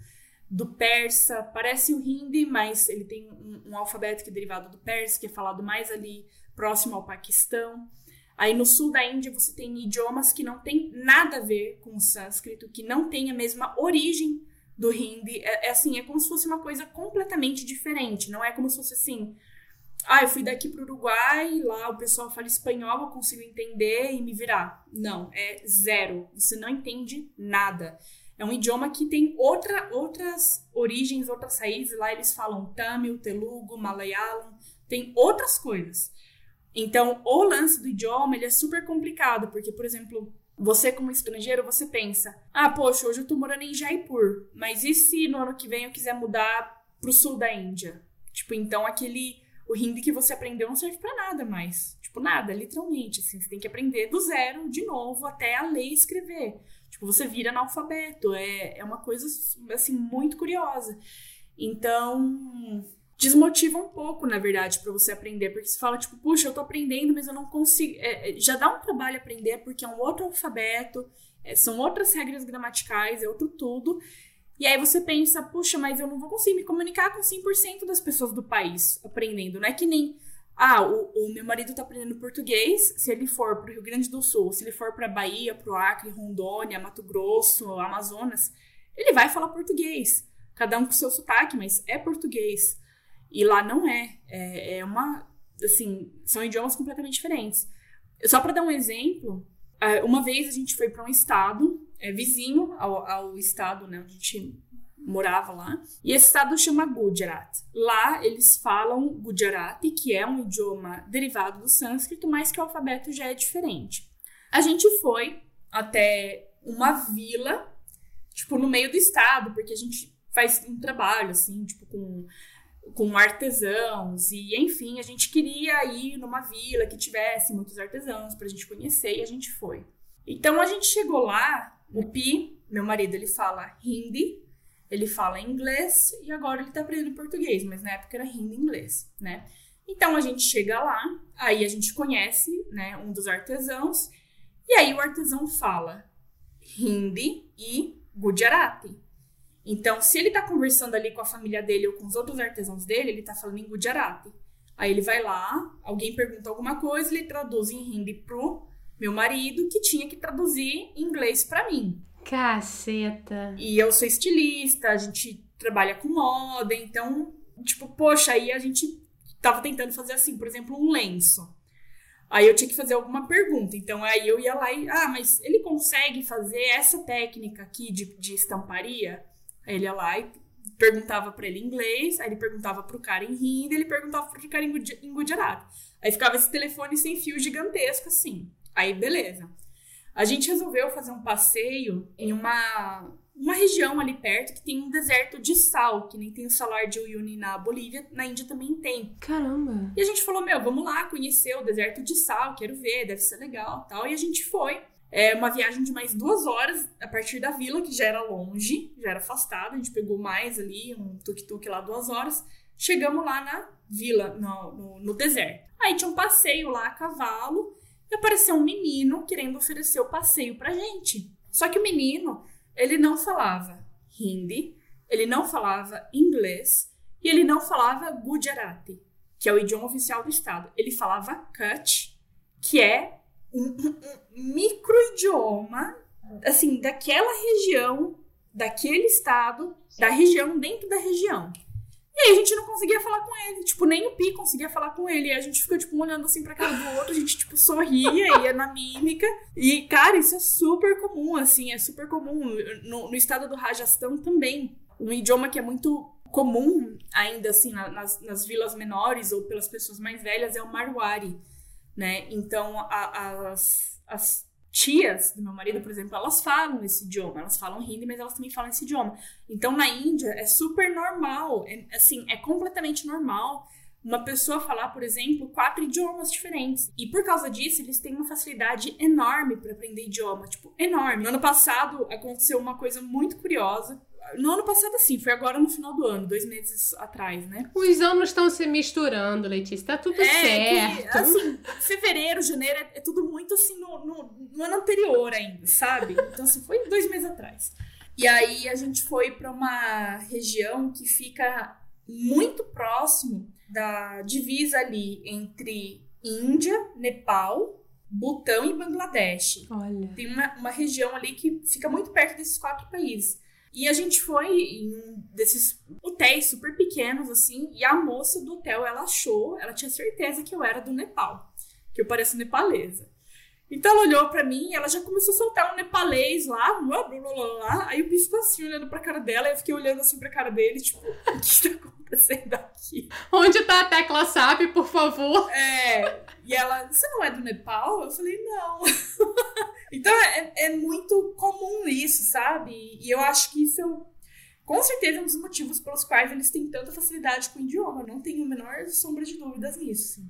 do persa, parece o hindi, mas ele tem um, um, alfabeto que é derivado do persa, que é falado mais ali próximo ao Paquistão. Aí no sul da Índia você tem idiomas que não tem nada a ver com o sânscrito, que não tem a mesma origem do hindi. É, é assim, é como se fosse uma coisa completamente diferente. Não é como se fosse assim, ah, eu fui daqui para o Uruguai, lá o pessoal fala espanhol, eu consigo entender e me virar. Não, é zero. Você não entende nada. É um idioma que tem outra, outras origens, outras raízes. Lá eles falam Tamil, Telugu, Malayalam, tem outras coisas. Então, o lance do idioma ele é super complicado, porque, por exemplo, você como estrangeiro, você pensa, ah, poxa, hoje eu tô morando em Jaipur, mas e se no ano que vem eu quiser mudar pro sul da Índia? Tipo, então aquele o hindi que você aprendeu não serve para nada mais. Tipo, nada, literalmente. Assim, você tem que aprender do zero, de novo, até a ler e escrever. Tipo, você vira analfabeto. É, é uma coisa, assim, muito curiosa. Então, desmotiva um pouco, na verdade, para você aprender. Porque você fala, tipo, puxa, eu tô aprendendo, mas eu não consigo. É, é, já dá um trabalho aprender, porque é um outro alfabeto, é, são outras regras gramaticais, é outro tudo. E aí você pensa, puxa, mas eu não vou conseguir me comunicar com 100% das pessoas do país aprendendo. Não é que nem, ah, o, o meu marido tá aprendendo português, se ele for pro Rio Grande do Sul, se ele for pra Bahia, pro Acre, Rondônia, Mato Grosso, Amazonas, ele vai falar português. Cada um com seu sotaque, mas é português. E lá não é. É, é uma. Assim, são idiomas completamente diferentes. Só para dar um exemplo, uma vez a gente foi para um estado é, vizinho ao, ao estado né, onde a gente morava lá. E esse estado chama Gujarat. Lá eles falam Gujarati, que é um idioma derivado do sânscrito, mas que o alfabeto já é diferente. A gente foi até uma vila, tipo, no meio do estado, porque a gente faz um trabalho, assim, tipo, com, com artesãos, e enfim, a gente queria ir numa vila que tivesse muitos artesãos pra gente conhecer, e a gente foi. Então a gente chegou lá, o Pi, meu marido, ele fala hindi, ele fala inglês e agora ele tá aprendendo português, mas na época era hindi inglês, né? Então a gente chega lá, aí a gente conhece, né, um dos artesãos, e aí o artesão fala hindi e Gujarati. Então, se ele tá conversando ali com a família dele ou com os outros artesãos dele, ele tá falando em Gujarati. Aí ele vai lá, alguém pergunta alguma coisa, ele traduz em hindi pro meu marido, que tinha que traduzir em inglês para mim. Caceta. E eu sou estilista, a gente trabalha com moda, então, tipo, poxa, aí a gente tava tentando fazer assim, por exemplo, um lenço. Aí eu tinha que fazer alguma pergunta. Então aí eu ia lá e, ah, mas ele consegue fazer essa técnica aqui de, de estamparia? Aí ele ia lá e perguntava para ele em inglês, aí ele perguntava pro cara em hindi, ele perguntava pro cara em Gujarati. Aí ficava esse telefone sem fio gigantesco assim. Aí beleza. A gente resolveu fazer um passeio em uma, uma região ali perto que tem um deserto de sal, que nem tem o salar de Uyuni na Bolívia, na Índia também tem. Caramba! E a gente falou, meu, vamos lá conhecer o deserto de sal, quero ver, deve ser legal tal. E a gente foi. É uma viagem de mais duas horas a partir da vila, que já era longe, já era afastada. A gente pegou mais ali, um tuk-tuk lá, duas horas. Chegamos lá na vila, no, no, no deserto. Aí tinha um passeio lá a cavalo e apareceu um menino querendo oferecer o passeio pra gente. Só que o menino, ele não falava hindi, ele não falava inglês e ele não falava Gujarati, que é o idioma oficial do estado. Ele falava Kutch, que é um, um, micro-idioma, assim, daquela região, daquele estado, da região dentro da região. E aí a gente não conseguia falar com ele. Tipo, nem o Pi conseguia falar com ele. E a gente ficou, tipo, olhando assim pra cara do outro, a gente, tipo, sorria, ia na mímica. E, cara, isso é super comum, assim, é super comum. No, no estado do Rajasthan também. Um idioma que é muito comum ainda, assim, nas, nas vilas menores ou pelas pessoas mais velhas é o Marwari, né? Então, a, as, as tias do meu marido, por exemplo, elas falam esse idioma, elas falam hindi, mas elas também falam esse idioma. Então na Índia é super normal, é, assim, é completamente normal uma pessoa falar, por exemplo, quatro idiomas diferentes. E por causa disso, eles têm uma facilidade enorme para aprender idioma, tipo, enorme. No ano passado aconteceu uma coisa muito curiosa no ano passado, sim, foi agora no final do ano, dois meses atrás, né? Os anos estão se misturando, Letícia, tá tudo é, certo. Que, assim, fevereiro, janeiro, é, é tudo muito assim no, no, no, ano anterior ainda, sabe? Então, assim, foi dois meses atrás. E aí a gente foi para uma região que fica muito próximo da divisa ali entre Índia, Nepal, Butão e Bangladesh. Olha. Tem uma, uma região ali que fica muito perto desses quatro países. E a gente foi em um desses hotéis super pequenos, assim, e a moça do hotel, ela achou, ela tinha certeza que eu era do Nepal, que eu pareço nepalesa. Então ela olhou para mim e ela já começou a soltar um nepalês lá, blá, blá, blá, blá, aí o bispo assim, olhando pra cara dela, e eu fiquei olhando assim pra cara dele, tipo, o que tá acontecendo aqui? Onde tá a tecla SAP, por favor? É, e ela, você não é do Nepal? Eu falei, não. então é, é muito comum isso, sabe? E eu acho que isso é, com certeza, um dos motivos pelos quais eles têm tanta facilidade com o idioma. Não tenho a menor sombra de dúvidas nisso.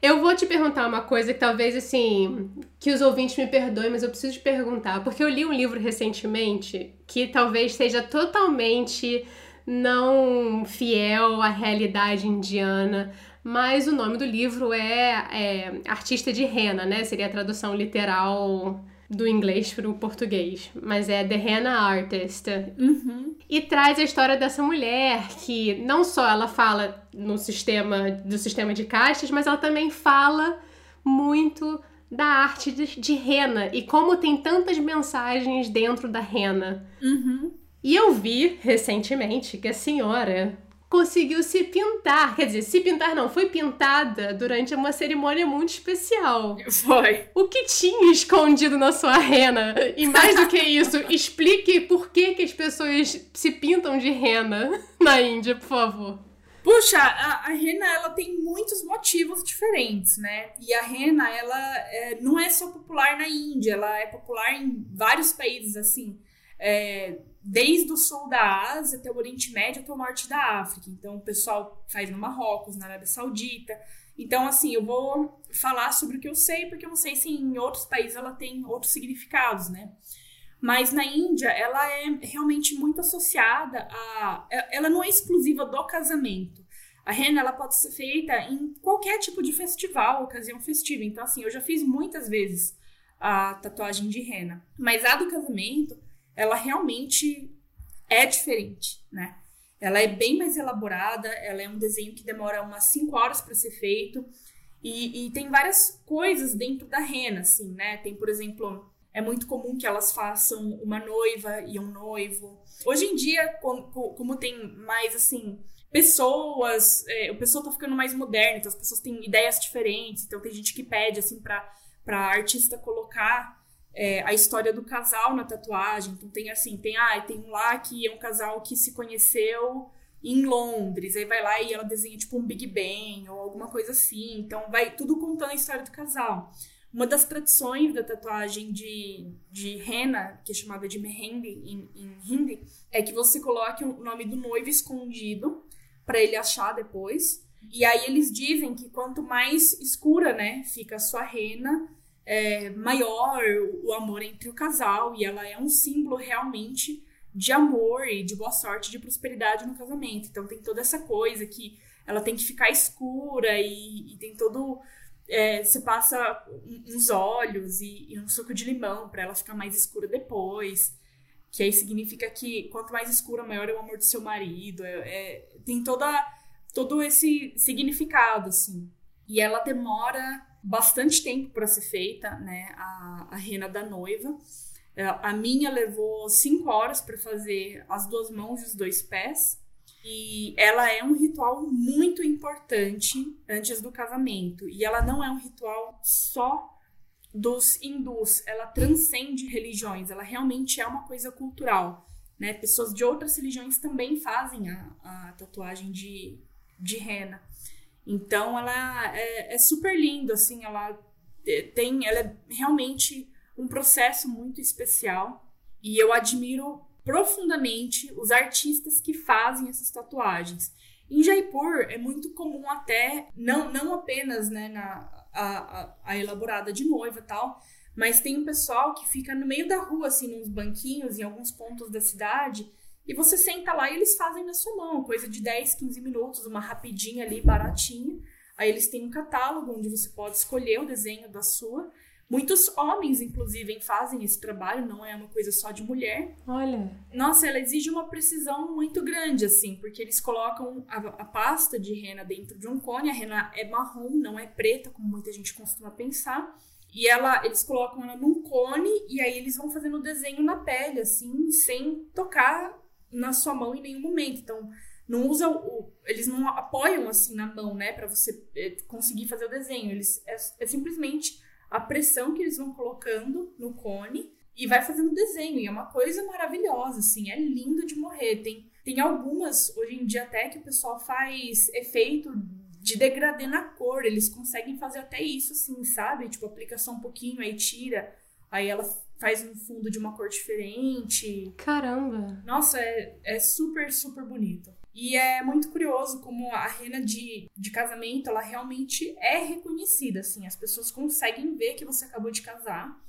Eu vou te perguntar uma coisa que talvez, assim, que os ouvintes me perdoem, mas eu preciso te perguntar. Porque eu li um livro recentemente que talvez seja totalmente não fiel à realidade indiana, mas o nome do livro é, é Artista de Rena, né? Seria a tradução literal do inglês para o português, mas é The Henna Artist. Uhum. E traz a história dessa mulher que não só ela fala no sistema do sistema de castas, mas ela também fala muito da arte de, de rena e como tem tantas mensagens dentro da rena. Uhum. E eu vi recentemente que a senhora conseguiu se pintar. Quer dizer, se pintar não, foi pintada durante uma cerimônia muito especial. Foi. O que tinha escondido na sua rena? E mais do que isso, explique por que, que as pessoas se pintam de rena na Índia, por favor. Puxa, a, a rena ela tem muitos motivos diferentes, né? E a rena ela é, não é só popular na Índia, ela é popular em vários países assim. É, desde o sul da Ásia até o Oriente Médio até o norte da África. Então, o pessoal faz no Marrocos, na Arábia Saudita. Então, assim, eu vou falar sobre o que eu sei, porque eu não sei se em outros países ela tem outros significados, né? Mas na Índia, ela é realmente muito associada a. Ela não é exclusiva do casamento. A rena ela pode ser feita em qualquer tipo de festival, ocasião festiva. Então, assim, eu já fiz muitas vezes a tatuagem de rena. Mas a do casamento, ela realmente é diferente, né? Ela é bem mais elaborada, ela é um desenho que demora umas 5 horas para ser feito. E, e, tem várias coisas dentro da rena, assim, né? Tem, por exemplo, é muito comum que elas façam uma noiva e um noivo. Hoje em dia, como, como tem mais, assim, pessoas, é, o pessoal tá ficando mais moderno, então as pessoas têm ideias diferentes, então tem gente que pede, assim, pra, pra artista colocar é, a história do casal na tatuagem. Então tem assim, tem, ah, tem um lá que é um casal que se conheceu em Londres, aí vai lá e ela desenha tipo um Big Bang ou alguma coisa assim. Então vai tudo contando a história do casal. Uma das tradições da tatuagem de, de rena, que é chamada de mehendi em, em hindi, é que você coloque o nome do noivo escondido para ele achar depois. E aí eles dizem que quanto mais escura, né, fica a sua rena, é, maior o amor entre o casal e ela é um símbolo realmente de amor e de boa sorte, de prosperidade no casamento. Então tem toda essa coisa que ela tem que ficar escura e, e tem todo é, você passa uns olhos e, e um suco de limão para ela ficar mais escura depois. Que aí significa que quanto mais escura, maior é o amor do seu marido. É, é, tem toda, todo esse significado, assim. E ela demora bastante tempo para ser feita, né? A, a rena da noiva. É, a minha levou cinco horas para fazer as duas mãos e os dois pés. E ela é um ritual muito importante antes do casamento. E ela não é um ritual só dos hindus, ela transcende religiões, ela realmente é uma coisa cultural. Né? Pessoas de outras religiões também fazem a, a tatuagem de, de rena. Então ela é, é super lindo, assim, ela tem, ela é realmente um processo muito especial e eu admiro profundamente os artistas que fazem essas tatuagens. Em Jaipur é muito comum até, não, não apenas né, na, a, a, a elaborada de noiva tal, mas tem um pessoal que fica no meio da rua, assim, nos banquinhos, em alguns pontos da cidade, e você senta lá e eles fazem na sua mão, coisa de 10, 15 minutos, uma rapidinha ali, baratinha. Aí eles têm um catálogo onde você pode escolher o desenho da sua. Muitos homens, inclusive, fazem esse trabalho, não é uma coisa só de mulher. Olha. Nossa, ela exige uma precisão muito grande, assim, porque eles colocam a, a, pasta de rena dentro de um cone. A rena é marrom, não é preta, como muita gente costuma pensar. E ela, eles colocam ela num cone e aí eles vão fazendo o desenho na pele, assim, sem tocar na sua mão em nenhum momento. Então, não usa o, eles não apoiam assim na mão, né, para você é, conseguir fazer o desenho. Eles é, é, simplesmente a pressão que eles vão colocando no cone e vai fazendo o desenho. E é uma coisa maravilhosa, assim, é lindo de morrer. Tem tem algumas hoje em dia até que o pessoal faz efeito de degradê na cor. Eles conseguem fazer até isso, assim, sabe? Tipo, aplica só um pouquinho, aí tira, aí ela faz um fundo de uma cor diferente. Caramba! Nossa, é, é super, super bonito. E é muito curioso como a rena de, de casamento, ela realmente é reconhecida, assim. As pessoas conseguem ver que você acabou de casar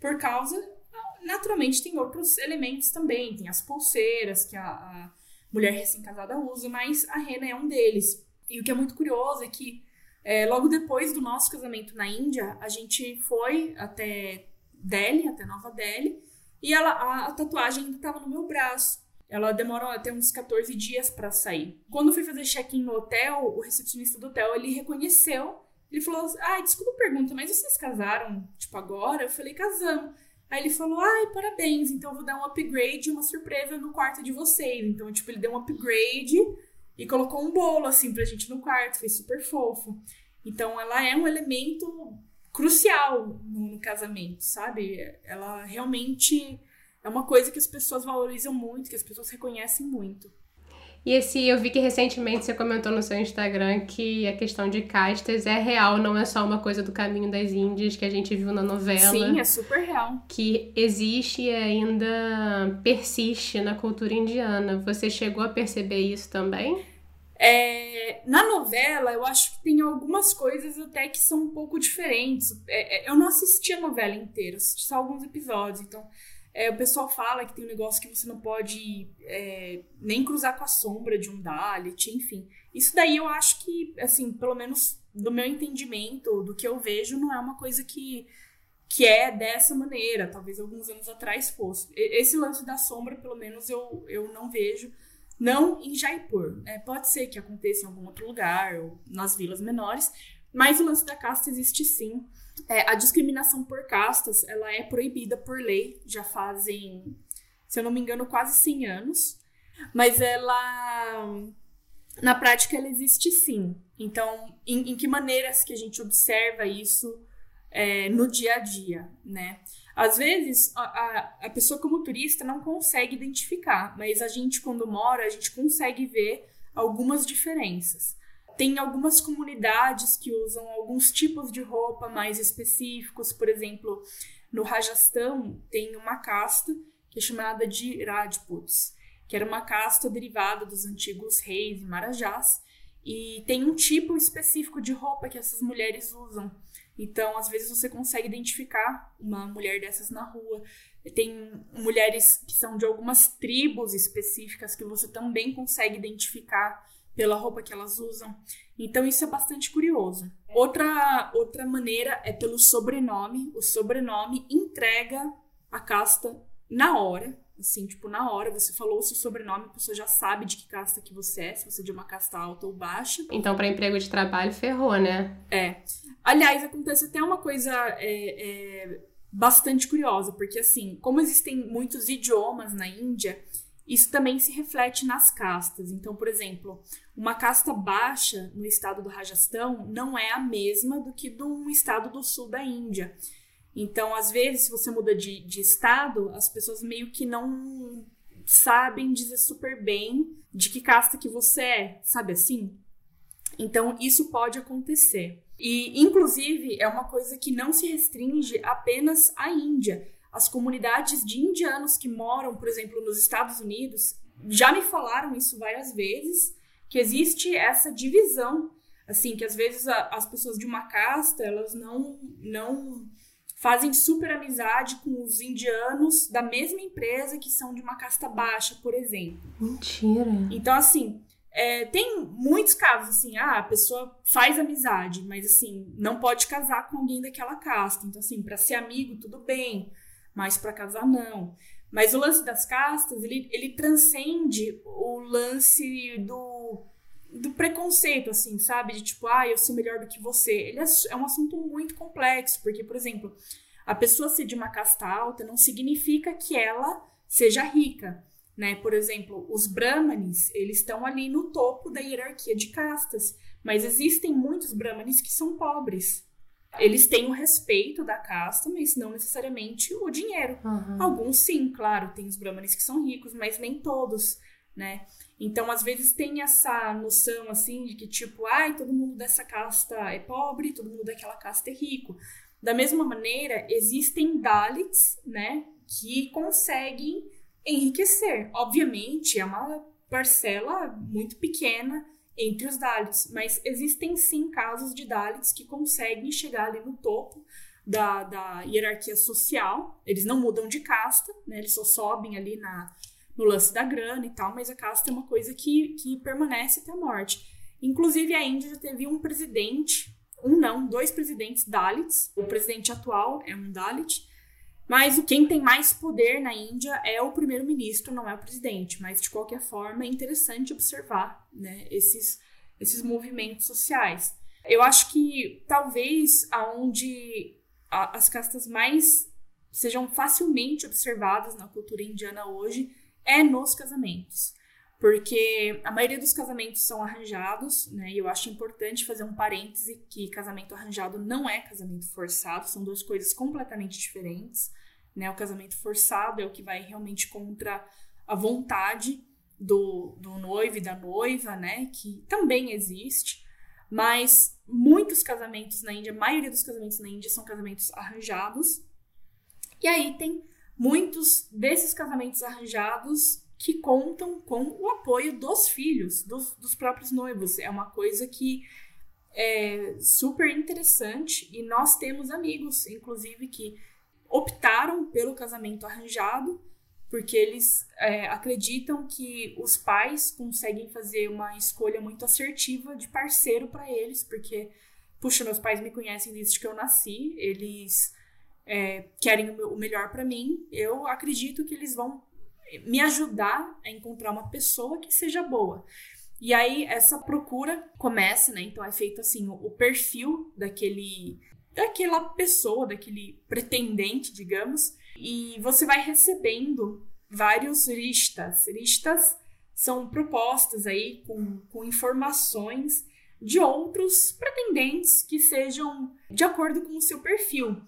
por causa... Naturalmente, tem outros elementos também. Tem as pulseiras que a, a mulher recém-casada usa, mas a rena é um deles. E o que é muito curioso é que é, logo depois do nosso casamento na Índia, a gente foi até Delhi, até Nova Delhi, e ela, a, a tatuagem ainda estava no meu braço. Ela demorou até uns 14 dias para sair. Quando fui fazer check-in no hotel, o recepcionista do hotel, ele reconheceu. Ele falou: "Ah, desculpa a pergunta, mas vocês casaram tipo agora?" Eu falei: "Casamos". Aí ele falou: ai, parabéns, então eu vou dar um upgrade, uma surpresa no quarto de vocês. Então, tipo, ele deu um upgrade e colocou um bolo, assim, pra gente no quarto, foi super fofo. Então, ela é um elemento crucial no, no casamento, sabe? Ela realmente é uma coisa que as pessoas valorizam muito, que as pessoas reconhecem muito. E esse, eu vi que recentemente você comentou no seu Instagram que a questão de castas é real, não é só uma coisa do caminho das Índias que a gente viu na novela. Sim, é super real. Que existe e ainda persiste na cultura indiana. Você chegou a perceber isso também? É, na novela, eu acho que tem algumas coisas até que são um pouco diferentes. É, é eu não assisti a novela inteira, assisti só alguns episódios, então é, o pessoal fala que tem um negócio que você não pode é, nem cruzar com a sombra de um Dalit, enfim. Isso daí eu acho que, assim, pelo menos do meu entendimento, do que eu vejo, não é uma coisa que, que é dessa maneira. Talvez alguns anos atrás fosse. Esse lance da sombra, pelo menos, eu, eu não vejo. Não em Jaipur. Né? Pode ser que aconteça em algum outro lugar, ou nas vilas menores, mas o lance da casta existe sim. É, a discriminação por castas, ela é proibida por lei, já fazem, se eu não me engano, quase 100 anos. Mas ela, na prática, ela existe sim. Então, em, em que maneiras que a gente observa isso é, no dia a dia, né? Às vezes, a, a, a pessoa como turista não consegue identificar, mas a gente, quando mora, a gente consegue ver algumas diferenças. Tem algumas comunidades que usam alguns tipos de roupa mais específicos, por exemplo, no Rajastão tem uma casta que é chamada de Rajputs, que era uma casta derivada dos antigos reis e marajás, e tem um tipo específico de roupa que essas mulheres usam. Então, às vezes você consegue identificar uma mulher dessas na rua. Tem mulheres que são de algumas tribos específicas que você também consegue identificar pela roupa que elas usam. Então isso é bastante curioso. Outra outra maneira é pelo sobrenome. O sobrenome entrega a casta na hora. Assim, tipo, na hora você falou o seu sobrenome, a pessoa já sabe de que casta que você é, se você é de uma casta alta ou baixa. Então, para emprego de trabalho, ferrou, né? É. Aliás, acontece até uma coisa é, é, bastante curiosa, porque assim, como existem muitos idiomas na Índia, isso também se reflete nas castas. Então, por exemplo, uma casta baixa no estado do Rajastão não é a mesma do que de um estado do sul da Índia. Então, às vezes, se você muda de, de estado, as pessoas meio que não sabem dizer super bem de que casta que você é, sabe assim? Então, isso pode acontecer. E, inclusive, é uma coisa que não se restringe apenas à Índia as comunidades de indianos que moram, por exemplo, nos Estados Unidos, já me falaram isso várias vezes, que existe essa divisão, assim, que às vezes a, as pessoas de uma casta, elas não não fazem super amizade com os indianos da mesma empresa que são de uma casta baixa, por exemplo. Mentira. Então, assim, é, tem muitos casos, assim, ah, a pessoa faz amizade, mas, assim, não pode casar com alguém daquela casta. Então, assim, para ser amigo, tudo bem mas para casar não. Mas o lance das castas, ele, ele transcende o lance do, do preconceito, assim, sabe? De tipo, ah, eu sou melhor do que você. Ele é, é um assunto muito complexo, porque, por exemplo, a pessoa ser de uma casta alta não significa que ela seja rica, né? Por exemplo, os brahmanes, eles estão ali no topo da hierarquia de castas, mas existem muitos brahmanes que são pobres, eles têm o respeito da casta, mas não necessariamente o dinheiro. Uhum. Alguns sim, claro, tem os brahmanes que são ricos, mas nem todos, né? Então, às vezes tem essa noção assim de que tipo, ai, todo mundo dessa casta é pobre, todo mundo daquela casta é rico. Da mesma maneira, existem Dalits, né, que conseguem enriquecer. Obviamente, é uma parcela muito pequena entre os Dalits, mas existem sim casos de Dalits que conseguem chegar ali no topo da, da hierarquia social. Eles não mudam de casta, né? Eles só sobem ali na, no lance da grana e tal, mas a casta é uma coisa que, que permanece até a morte. Inclusive, a Índia já teve um presidente, um não, dois presidentes Dalits. O presidente atual é um Dalit, mas quem tem mais poder na Índia é o primeiro-ministro, não é o presidente. Mas, de qualquer forma, é interessante observar né, esses, esses movimentos sociais. Eu acho que talvez aonde as castas mais sejam facilmente observadas na cultura indiana hoje é nos casamentos. Porque a maioria dos casamentos são arranjados, né? E eu acho importante fazer um parêntese que casamento arranjado não é casamento forçado, são duas coisas completamente diferentes, né? O casamento forçado é o que vai realmente contra a vontade do, do noivo e da noiva, né? Que também existe. Mas muitos casamentos na Índia, a maioria dos casamentos na Índia são casamentos arranjados. E aí tem muitos desses casamentos arranjados que contam com o apoio dos filhos, dos, dos próprios noivos. É uma coisa que é super interessante e nós temos amigos, inclusive, que optaram pelo casamento arranjado porque eles é, acreditam que os pais conseguem fazer uma escolha muito assertiva de parceiro para eles, porque, puxa, meus pais me conhecem desde que eu nasci, eles é, querem o melhor para mim, eu acredito que eles vão me ajudar a encontrar uma pessoa que seja boa. E aí essa procura começa, né? Então é feito assim o, perfil daquele daquela pessoa, daquele pretendente, digamos, e você vai recebendo vários ristas. Ristas são propostas aí com, com informações de outros pretendentes que sejam de acordo com o seu perfil.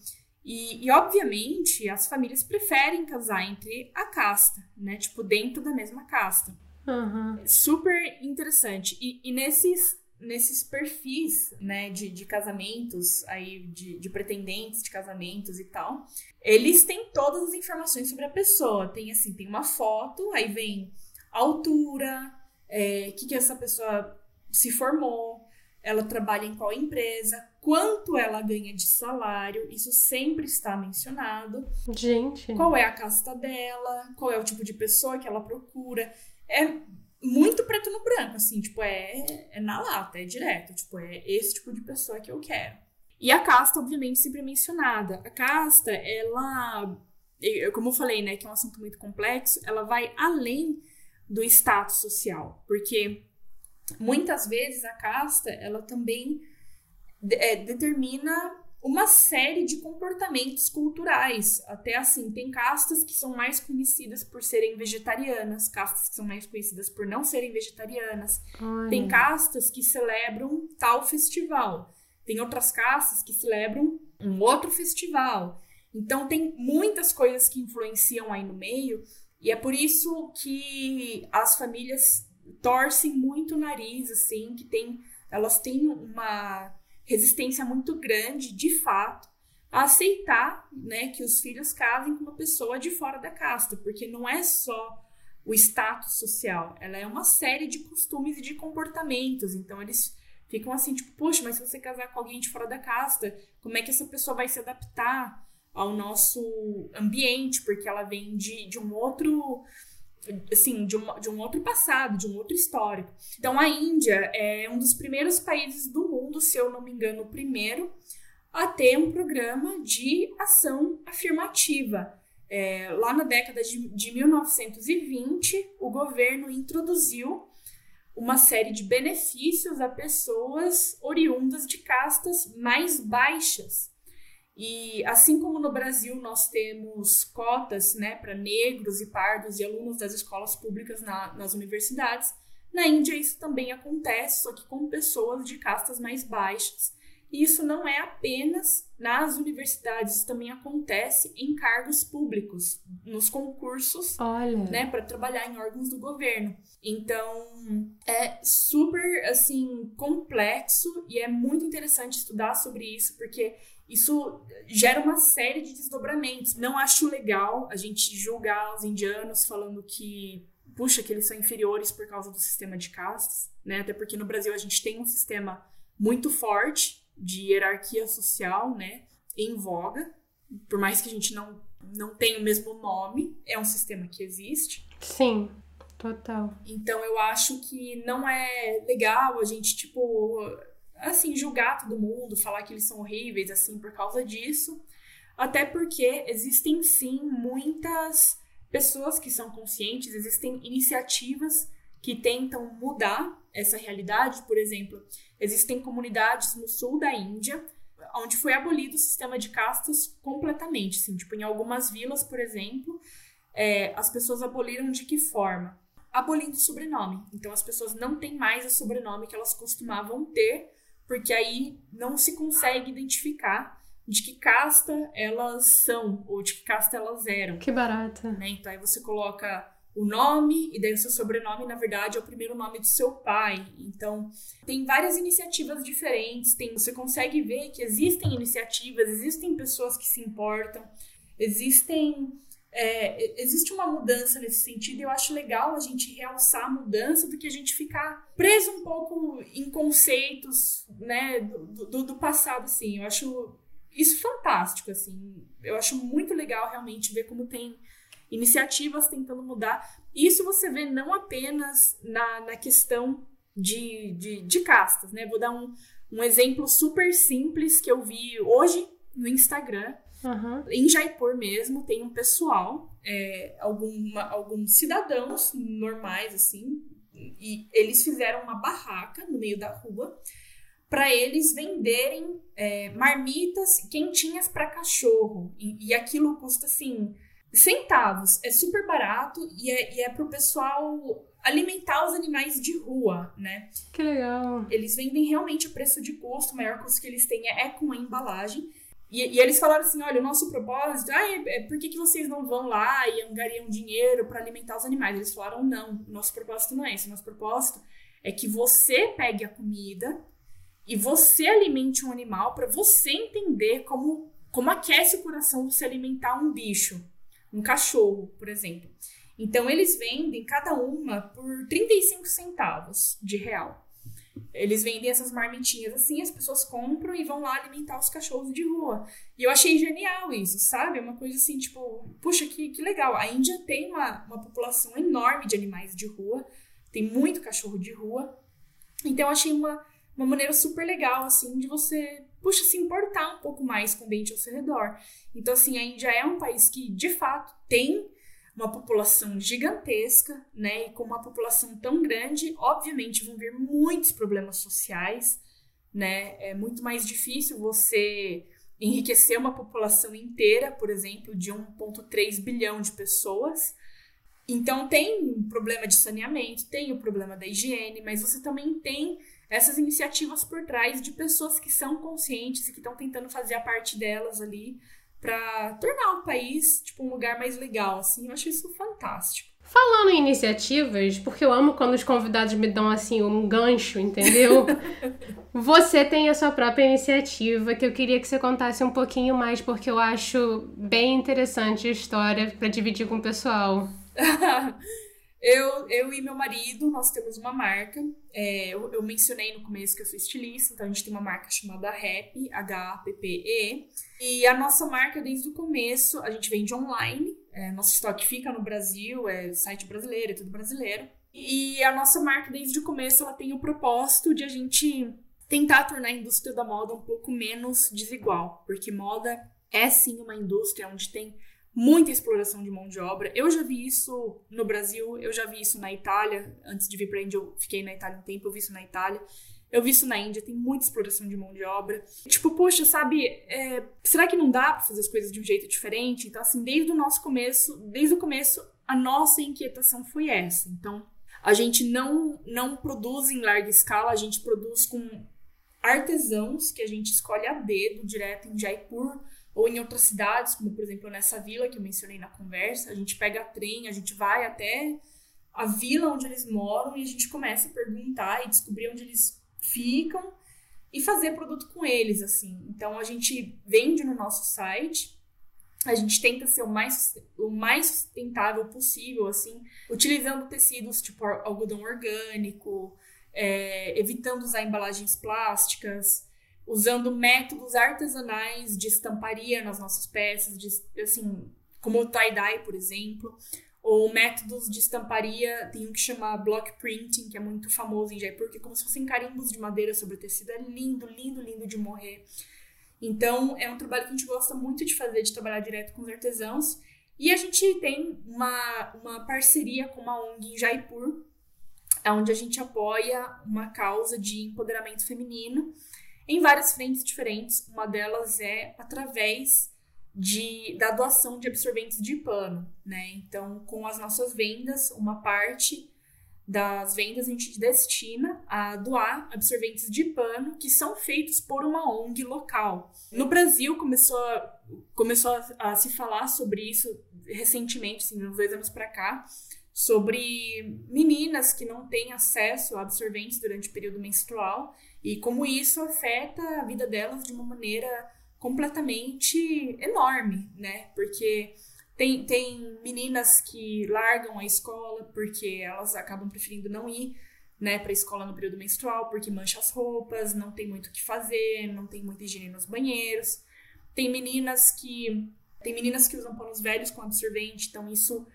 E, e, obviamente, as famílias preferem casar entre a casta, né? Tipo, dentro da mesma casta. Uhum. Super interessante. E, e nesses nesses perfis, né, de, de casamentos, aí, de, de pretendentes de casamentos e tal, eles têm todas as informações sobre a pessoa. Tem, assim, tem uma foto, aí vem altura, é, que que essa pessoa se formou, ela trabalha em qual empresa, quanto ela ganha de salário, isso sempre está mencionado. Gente. Qual é a casta dela, qual é o tipo de pessoa que ela procura. É muito preto no branco, assim, tipo, é, é na lata, é direto, tipo, é esse tipo de pessoa que eu quero. E a casta, obviamente, sempre é mencionada. A casta, ela, como eu falei, né, que é um assunto muito complexo, ela vai além do status social, porque muitas vezes a casta, ela também é, determina uma série de comportamentos culturais. Até assim, tem castas que são mais conhecidas por serem vegetarianas, castas que são mais conhecidas por não serem vegetarianas. Ai. Tem castas que celebram tal festival. Tem outras castas que celebram um outro festival. Então tem muitas coisas que influenciam aí no meio, e é por isso que as famílias torcem muito o nariz, assim, que tem, elas têm uma resistência muito grande, de fato, a aceitar né, que os filhos casem com uma pessoa de fora da casta, porque não é só o status social, ela é uma série de costumes e de comportamentos. Então eles ficam assim, tipo, puxa, mas se você casar com alguém de fora da casta, como é que essa pessoa vai se adaptar ao nosso ambiente? Porque ela vem de, de um outro assim, de um, de um outro passado, de um outro histórico. Então, a Índia é um dos primeiros países do mundo, se eu não me engano, o primeiro, a ter um programa de ação afirmativa. É, lá na década de, de 1920, o governo introduziu uma série de benefícios a pessoas oriundas de castas mais baixas. E assim como no Brasil nós temos cotas né, para negros e pardos e alunos das escolas públicas na, nas universidades, na Índia isso também acontece, só que com pessoas de castas mais baixas. E isso não é apenas nas universidades, isso também acontece em cargos públicos, nos concursos, né, para trabalhar em órgãos do governo. Então, é super assim complexo e é muito interessante estudar sobre isso, porque isso gera uma série de desdobramentos. Não acho legal a gente julgar os indianos falando que, puxa, que eles são inferiores por causa do sistema de castas, né? Até porque no Brasil a gente tem um sistema muito forte de hierarquia social, né? Em voga. Por mais que a gente não, não tenha o mesmo nome, é um sistema que existe. Sim, total. Então eu acho que não é legal a gente, tipo assim, julgar todo mundo, falar que eles são horríveis, assim, por causa disso. Até porque existem, sim, muitas pessoas que são conscientes, existem iniciativas que tentam mudar essa realidade. Por exemplo, existem comunidades no sul da Índia, onde foi abolido o sistema de castas completamente. Assim, tipo, em algumas vilas, por exemplo, é, as pessoas aboliram de que forma? Abolindo o sobrenome. Então as pessoas não têm mais o sobrenome que elas costumavam ter, porque aí não se consegue identificar de que casta elas são ou de que casta elas eram. Que barata. Né? Então aí você coloca o nome e daí o seu sobrenome, na verdade, é o primeiro nome do seu pai. Então, tem várias iniciativas diferentes, tem, você consegue ver que existem iniciativas, existem pessoas que se importam, existem é, existe uma mudança nesse sentido e eu acho legal a gente realçar a mudança do que a gente ficar preso um pouco em conceitos né, do, do, do passado, assim. Eu acho isso fantástico, assim. Eu acho muito legal realmente ver como tem iniciativas tentando mudar. Isso você vê não apenas na, na questão de, de, de castas, né? Vou dar um, um exemplo super simples que eu vi hoje no Instagram. Uhum. Em Jaipur mesmo, tem um pessoal, é, alguma, alguns cidadãos normais, assim, e eles fizeram uma barraca no meio da rua para eles venderem é, marmitas quentinhas para cachorro. E, e, aquilo custa, assim, centavos. É super barato e é, e é pro pessoal alimentar os animais de rua, né? Que legal. Eles vendem realmente o preço de custo, o maior custo que eles têm é com a embalagem. E, e eles falaram assim: olha, o nosso propósito, ah, é, é, por que, que vocês não vão lá e angariam dinheiro para alimentar os animais? Eles falaram: não, o nosso propósito não é esse. O nosso propósito é que você pegue a comida e você alimente um animal para você entender como, como aquece o coração você alimentar um bicho um cachorro, por exemplo. Então eles vendem cada uma por 35 centavos de real. Eles vendem essas marmitinhas assim, as pessoas compram e vão lá alimentar os cachorros de rua. E eu achei genial isso, sabe? É uma coisa assim, tipo, puxa, que, que legal. A Índia tem uma, uma população enorme de animais de rua, tem muito cachorro de rua. Então eu achei uma, uma maneira super legal, assim, de você puxa, se importar um pouco mais com o ambiente ao seu redor. Então, assim, a Índia é um país que, de fato, tem uma população gigantesca, né? E com uma população tão grande, obviamente vão vir muitos problemas sociais, né? É muito mais difícil você enriquecer uma população inteira, por exemplo, de 1,3 bilhão de pessoas. Então tem um problema de saneamento, tem o problema da higiene, mas você também tem essas iniciativas por trás de pessoas que são conscientes e que estão tentando fazer a parte delas ali para tornar o país tipo um lugar mais legal, assim. Eu acho isso fantástico. Falando em iniciativas, porque eu amo quando os convidados me dão assim um gancho, entendeu? você tem a sua própria iniciativa que eu queria que você contasse um pouquinho mais, porque eu acho bem interessante a história para dividir com o pessoal. Eu, eu e meu marido, nós temos uma marca. É, eu, eu, mencionei no começo que eu sou estilista, então a gente tem uma marca chamada Rap, H-A-P-P-E. E a nossa marca, desde o começo, a gente vende online. É, nosso estoque fica no Brasil, é site brasileiro, é tudo brasileiro. E a nossa marca, desde o começo, ela tem o propósito de a gente tentar tornar a indústria da moda um pouco menos desigual. Porque moda é sim uma indústria onde tem muita exploração de mão de obra. Eu já vi isso no Brasil, eu já vi isso na Itália. Antes de vir para a Índia, eu fiquei na Itália um tempo, eu vi isso na Itália. Eu vi isso na Índia, tem muita exploração de mão de obra. Tipo, poxa, sabe, é, será que não dá para fazer as coisas de um jeito diferente? Então, assim, desde o nosso começo, desde o começo, a nossa inquietação foi essa. Então, a gente não, não produz em larga escala, a gente produz com artesãos que a gente escolhe a dedo, direto em Jaipur, ou em outras cidades, como por exemplo nessa vila que eu mencionei na conversa, a gente pega trem, a gente vai até a vila onde eles moram e a gente começa a perguntar e descobrir onde eles ficam e fazer produto com eles, assim. Então a gente vende no nosso site, a gente tenta ser o mais, o mais sustentável possível, assim, utilizando tecidos tipo algodão orgânico, é, evitando usar embalagens plásticas, usando métodos artesanais de estamparia nas nossas peças, de, assim, como o tie-dye, por exemplo, ou métodos de estamparia, tem um que chama block printing, que é muito famoso em Jaipur, que é como se fossem carimbos de madeira sobre tecido, é lindo, lindo, lindo de morrer. Então, é um trabalho que a gente gosta muito de fazer, de trabalhar direto com os artesãos. E a gente tem uma, uma parceria com uma ONG em Jaipur, onde a gente apoia uma causa de empoderamento feminino em várias frentes diferentes. Uma delas é através de, da doação de absorventes de pano, né? Então, com as nossas vendas, uma parte das vendas a gente destina a doar absorventes de pano que são feitos por uma ONG local. No Brasil começou a, começou a, a se falar sobre isso recentemente, assim, uns dois anos para cá, sobre meninas que não têm acesso a absorventes durante o período menstrual e como isso afeta a vida delas de uma maneira completamente enorme, né? Porque tem, tem meninas que largam a escola porque elas acabam preferindo não ir né, para a escola no período menstrual porque mancha as roupas, não tem muito o que fazer, não tem muita higiene nos banheiros. Tem meninas que tem meninas que usam panos velhos com absorvente, então isso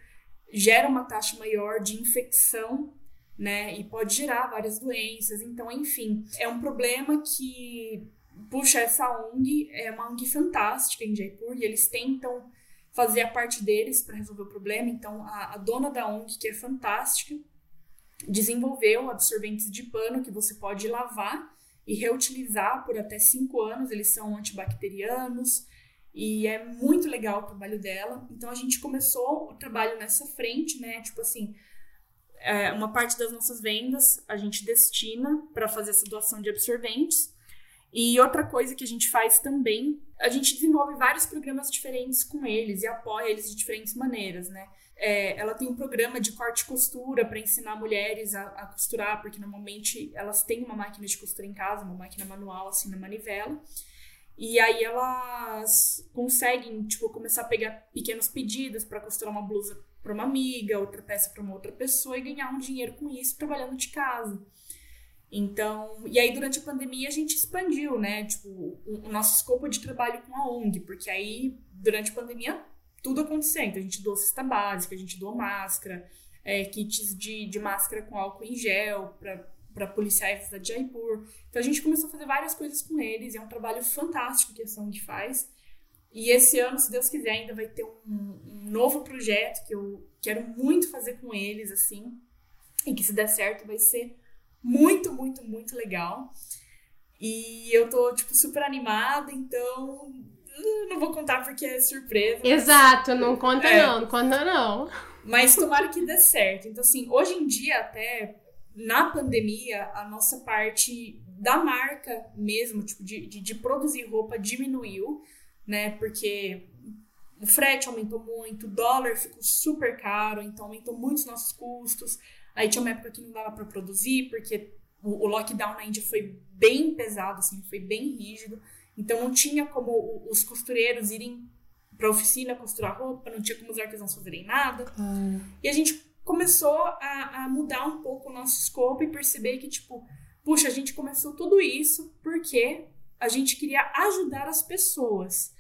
gera uma taxa maior de infecção, né, e pode gerar várias doenças. Então, enfim, é um problema que puxa essa ONG, é uma ONG fantástica em Jaipur, e eles tentam fazer a parte deles para resolver o problema. Então, a, a, dona da ONG, que é fantástica, desenvolveu absorventes de pano que você pode lavar e reutilizar por até cinco anos. Eles são antibacterianos e é muito legal o trabalho dela. Então, a gente começou o trabalho nessa frente, né? Tipo assim, é, uma parte das nossas vendas a gente destina para fazer essa doação de absorventes. E outra coisa que a gente faz também, a gente desenvolve vários programas diferentes com eles e apoia eles de diferentes maneiras, né? É, ela tem um programa de corte e costura para ensinar mulheres a, a, costurar, porque normalmente elas têm uma máquina de costura em casa, uma máquina manual assim na manivela. E aí elas conseguem, tipo, começar a pegar pequenos pedidos para costurar uma blusa para uma amiga, outra peça para uma outra pessoa e ganhar um dinheiro com isso trabalhando de casa. Então, e aí durante a pandemia a gente expandiu, né, tipo, o, nosso escopo de trabalho com a ONG, porque aí durante a pandemia tudo aconteceu. Então a gente doou cesta básica, a gente doou máscara, é, kits de, de máscara com álcool em gel para policiais da Jaipur. Então a gente começou a fazer várias coisas com eles, e é um trabalho fantástico que a ONG faz. E esse ano, se Deus quiser, ainda vai ter um, um novo projeto que eu quero muito fazer com eles, assim, e que se der certo vai ser muito, muito, muito legal. E eu tô, tipo, super animada, então não vou contar porque é surpresa. Exato, mas... não conta é. não, não conta não. Mas tomara que dê certo. Então, assim, hoje em dia, até na pandemia, a nossa parte da marca mesmo, tipo, de, de, de produzir roupa diminuiu, né? Porque o frete aumentou muito, o dólar ficou super caro, então aumentou muito os nossos custos. Aí tinha uma época que não dava para produzir, porque o, o, lockdown na Índia foi bem pesado, assim, foi bem rígido. Então não tinha como os costureiros irem para oficina costurar roupa, não tinha como os artesãos fazerem nada. Hum. E a gente começou a, a mudar um pouco o nosso escopo e perceber que, tipo, puxa, a gente começou tudo isso porque a gente queria ajudar as pessoas.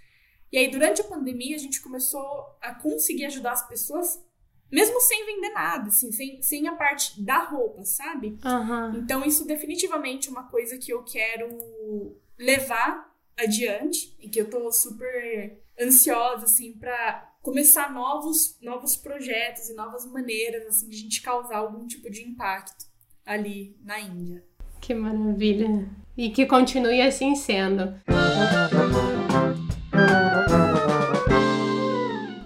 E aí, durante a pandemia, a gente começou a conseguir ajudar as pessoas mesmo sem vender nada, assim, sem, sem a parte da roupa, sabe? Uhum. Então, isso definitivamente é uma coisa que eu quero levar adiante e que eu tô super ansiosa, assim, para começar novos, novos projetos e novas maneiras, assim, de a gente causar algum tipo de impacto ali na Índia. Que maravilha! E que continue assim sendo.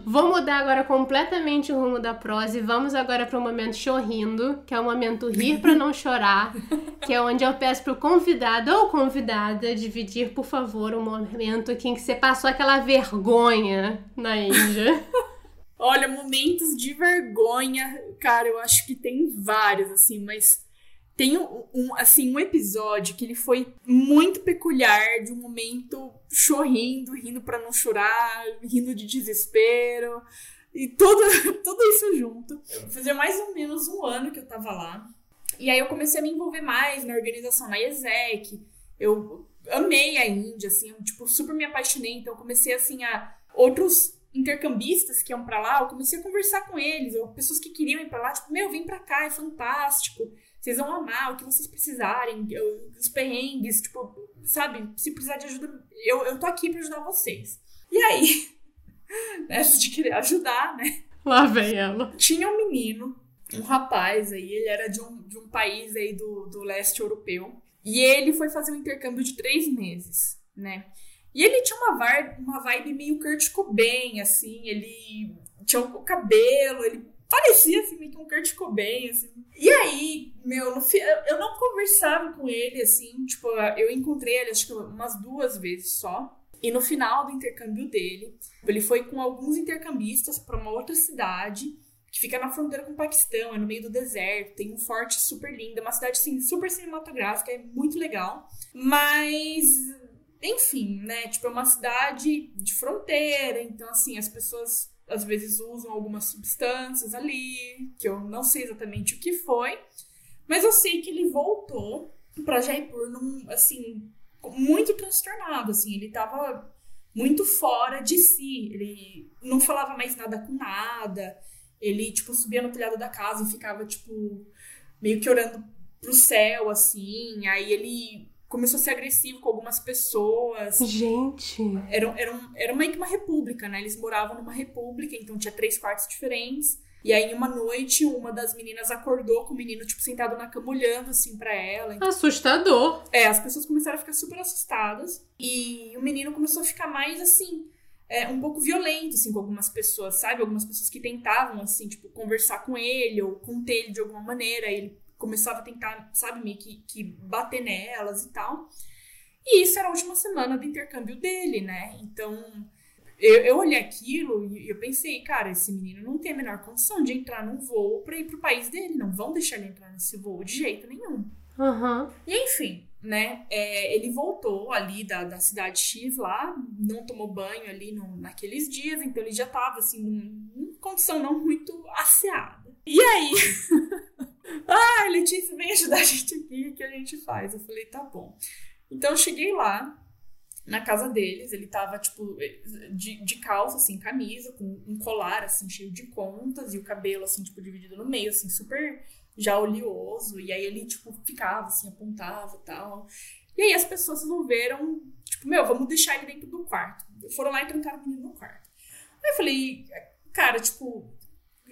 Vou mudar agora completamente o rumo da prosa e vamos agora para o momento chorrindo, que é o momento rir para não chorar, que é onde eu peço para o convidado ou convidada dividir, por favor, o um momento em que você passou aquela vergonha na Índia. Olha, momentos de vergonha, cara, eu acho que tem vários, assim, mas tem um, um, assim, um episódio que ele foi muito peculiar, de um momento chorrindo, rindo para não chorar, rindo de desespero, e tudo, tudo isso junto. Fazia mais ou menos um ano que eu tava lá. E aí eu comecei a me envolver mais na organização na IESEC. Eu amei a Índia, assim, tipo, super me apaixonei. Então eu comecei, assim, a... Outros intercambistas que iam para lá, eu comecei a conversar com eles, ou pessoas que queriam ir para lá, tipo, meu, vem para cá, é fantástico. Vocês vão amar o que vocês precisarem, os perrengues, tipo, sabe? Se precisar de ajuda, eu, eu tô aqui pra ajudar vocês. E aí, nessa de querer ajudar, né? Lá vem ela. Tinha um menino, um rapaz aí, ele era de um, de um país aí do, do leste europeu. E ele foi fazer um intercâmbio de três meses, né? E ele tinha uma vibe, uma vibe meio Kurt Cobain, assim, ele tinha o cabelo, ele parecia assim, meio que um Kurt Cobain, assim. E aí, meu, no, eu não conversava com ele, assim, tipo, eu encontrei ele acho que umas duas vezes só. E no final do intercâmbio dele, ele foi com alguns intercambistas para uma outra cidade que fica na fronteira com o Paquistão, é no meio do deserto, tem um forte super lindo, é uma cidade assim, super cinematográfica, é muito legal. Mas enfim, né? Tipo, é uma cidade de fronteira, então assim, as pessoas às vezes usam algumas substâncias ali, que eu não sei exatamente o que foi, mas eu sei que ele voltou para Jaipur num, assim, muito transtornado, assim, ele tava muito fora de si, ele não falava mais nada com nada, ele, tipo, subia no telhado da casa e ficava, tipo, meio que orando pro céu, assim, aí ele começou a ser agressivo com algumas pessoas. Gente. Era, era, um, era meio que uma república, né? Eles moravam numa república, então tinha três quartos diferentes. E aí, uma noite, uma das meninas acordou com o menino, tipo, sentado na cama, olhando, assim, pra ela. Então... Assustador. É, as pessoas começaram a ficar super assustadas. E o menino começou a ficar mais, assim, é, um pouco violento, assim, com algumas pessoas, sabe? Algumas pessoas que tentavam, assim, tipo, conversar com ele ou conter ele de alguma maneira. Ele começava a tentar, sabe, meio que, que bater nelas e tal. E isso era a última semana do intercâmbio dele, né? Então, eu, eu olhei aquilo e eu pensei, cara, esse menino não tem a menor condição de entrar num voo para ir pro país dele. Não vão deixar ele entrar nesse voo de jeito nenhum. Uhum. E enfim, né? É, ele voltou ali da, da cidade X lá, não tomou banho ali no, naqueles dias, então ele já tava assim, numa condição não muito asseada. E aí. Ah, Letícia, vem ajudar a gente aqui, que a gente faz? Eu falei, tá bom. Então eu cheguei lá, na casa deles, ele tava, tipo, de, de calça, assim, camisa, com um colar, assim, cheio de contas, e o cabelo, assim, tipo, dividido no meio, assim, super já oleoso, e aí ele, tipo, ficava, assim, apontava e tal. E aí as pessoas resolveram, tipo, meu, vamos deixar ele dentro do quarto. Foram lá e trancaram o menino no quarto. Aí eu falei, cara, tipo,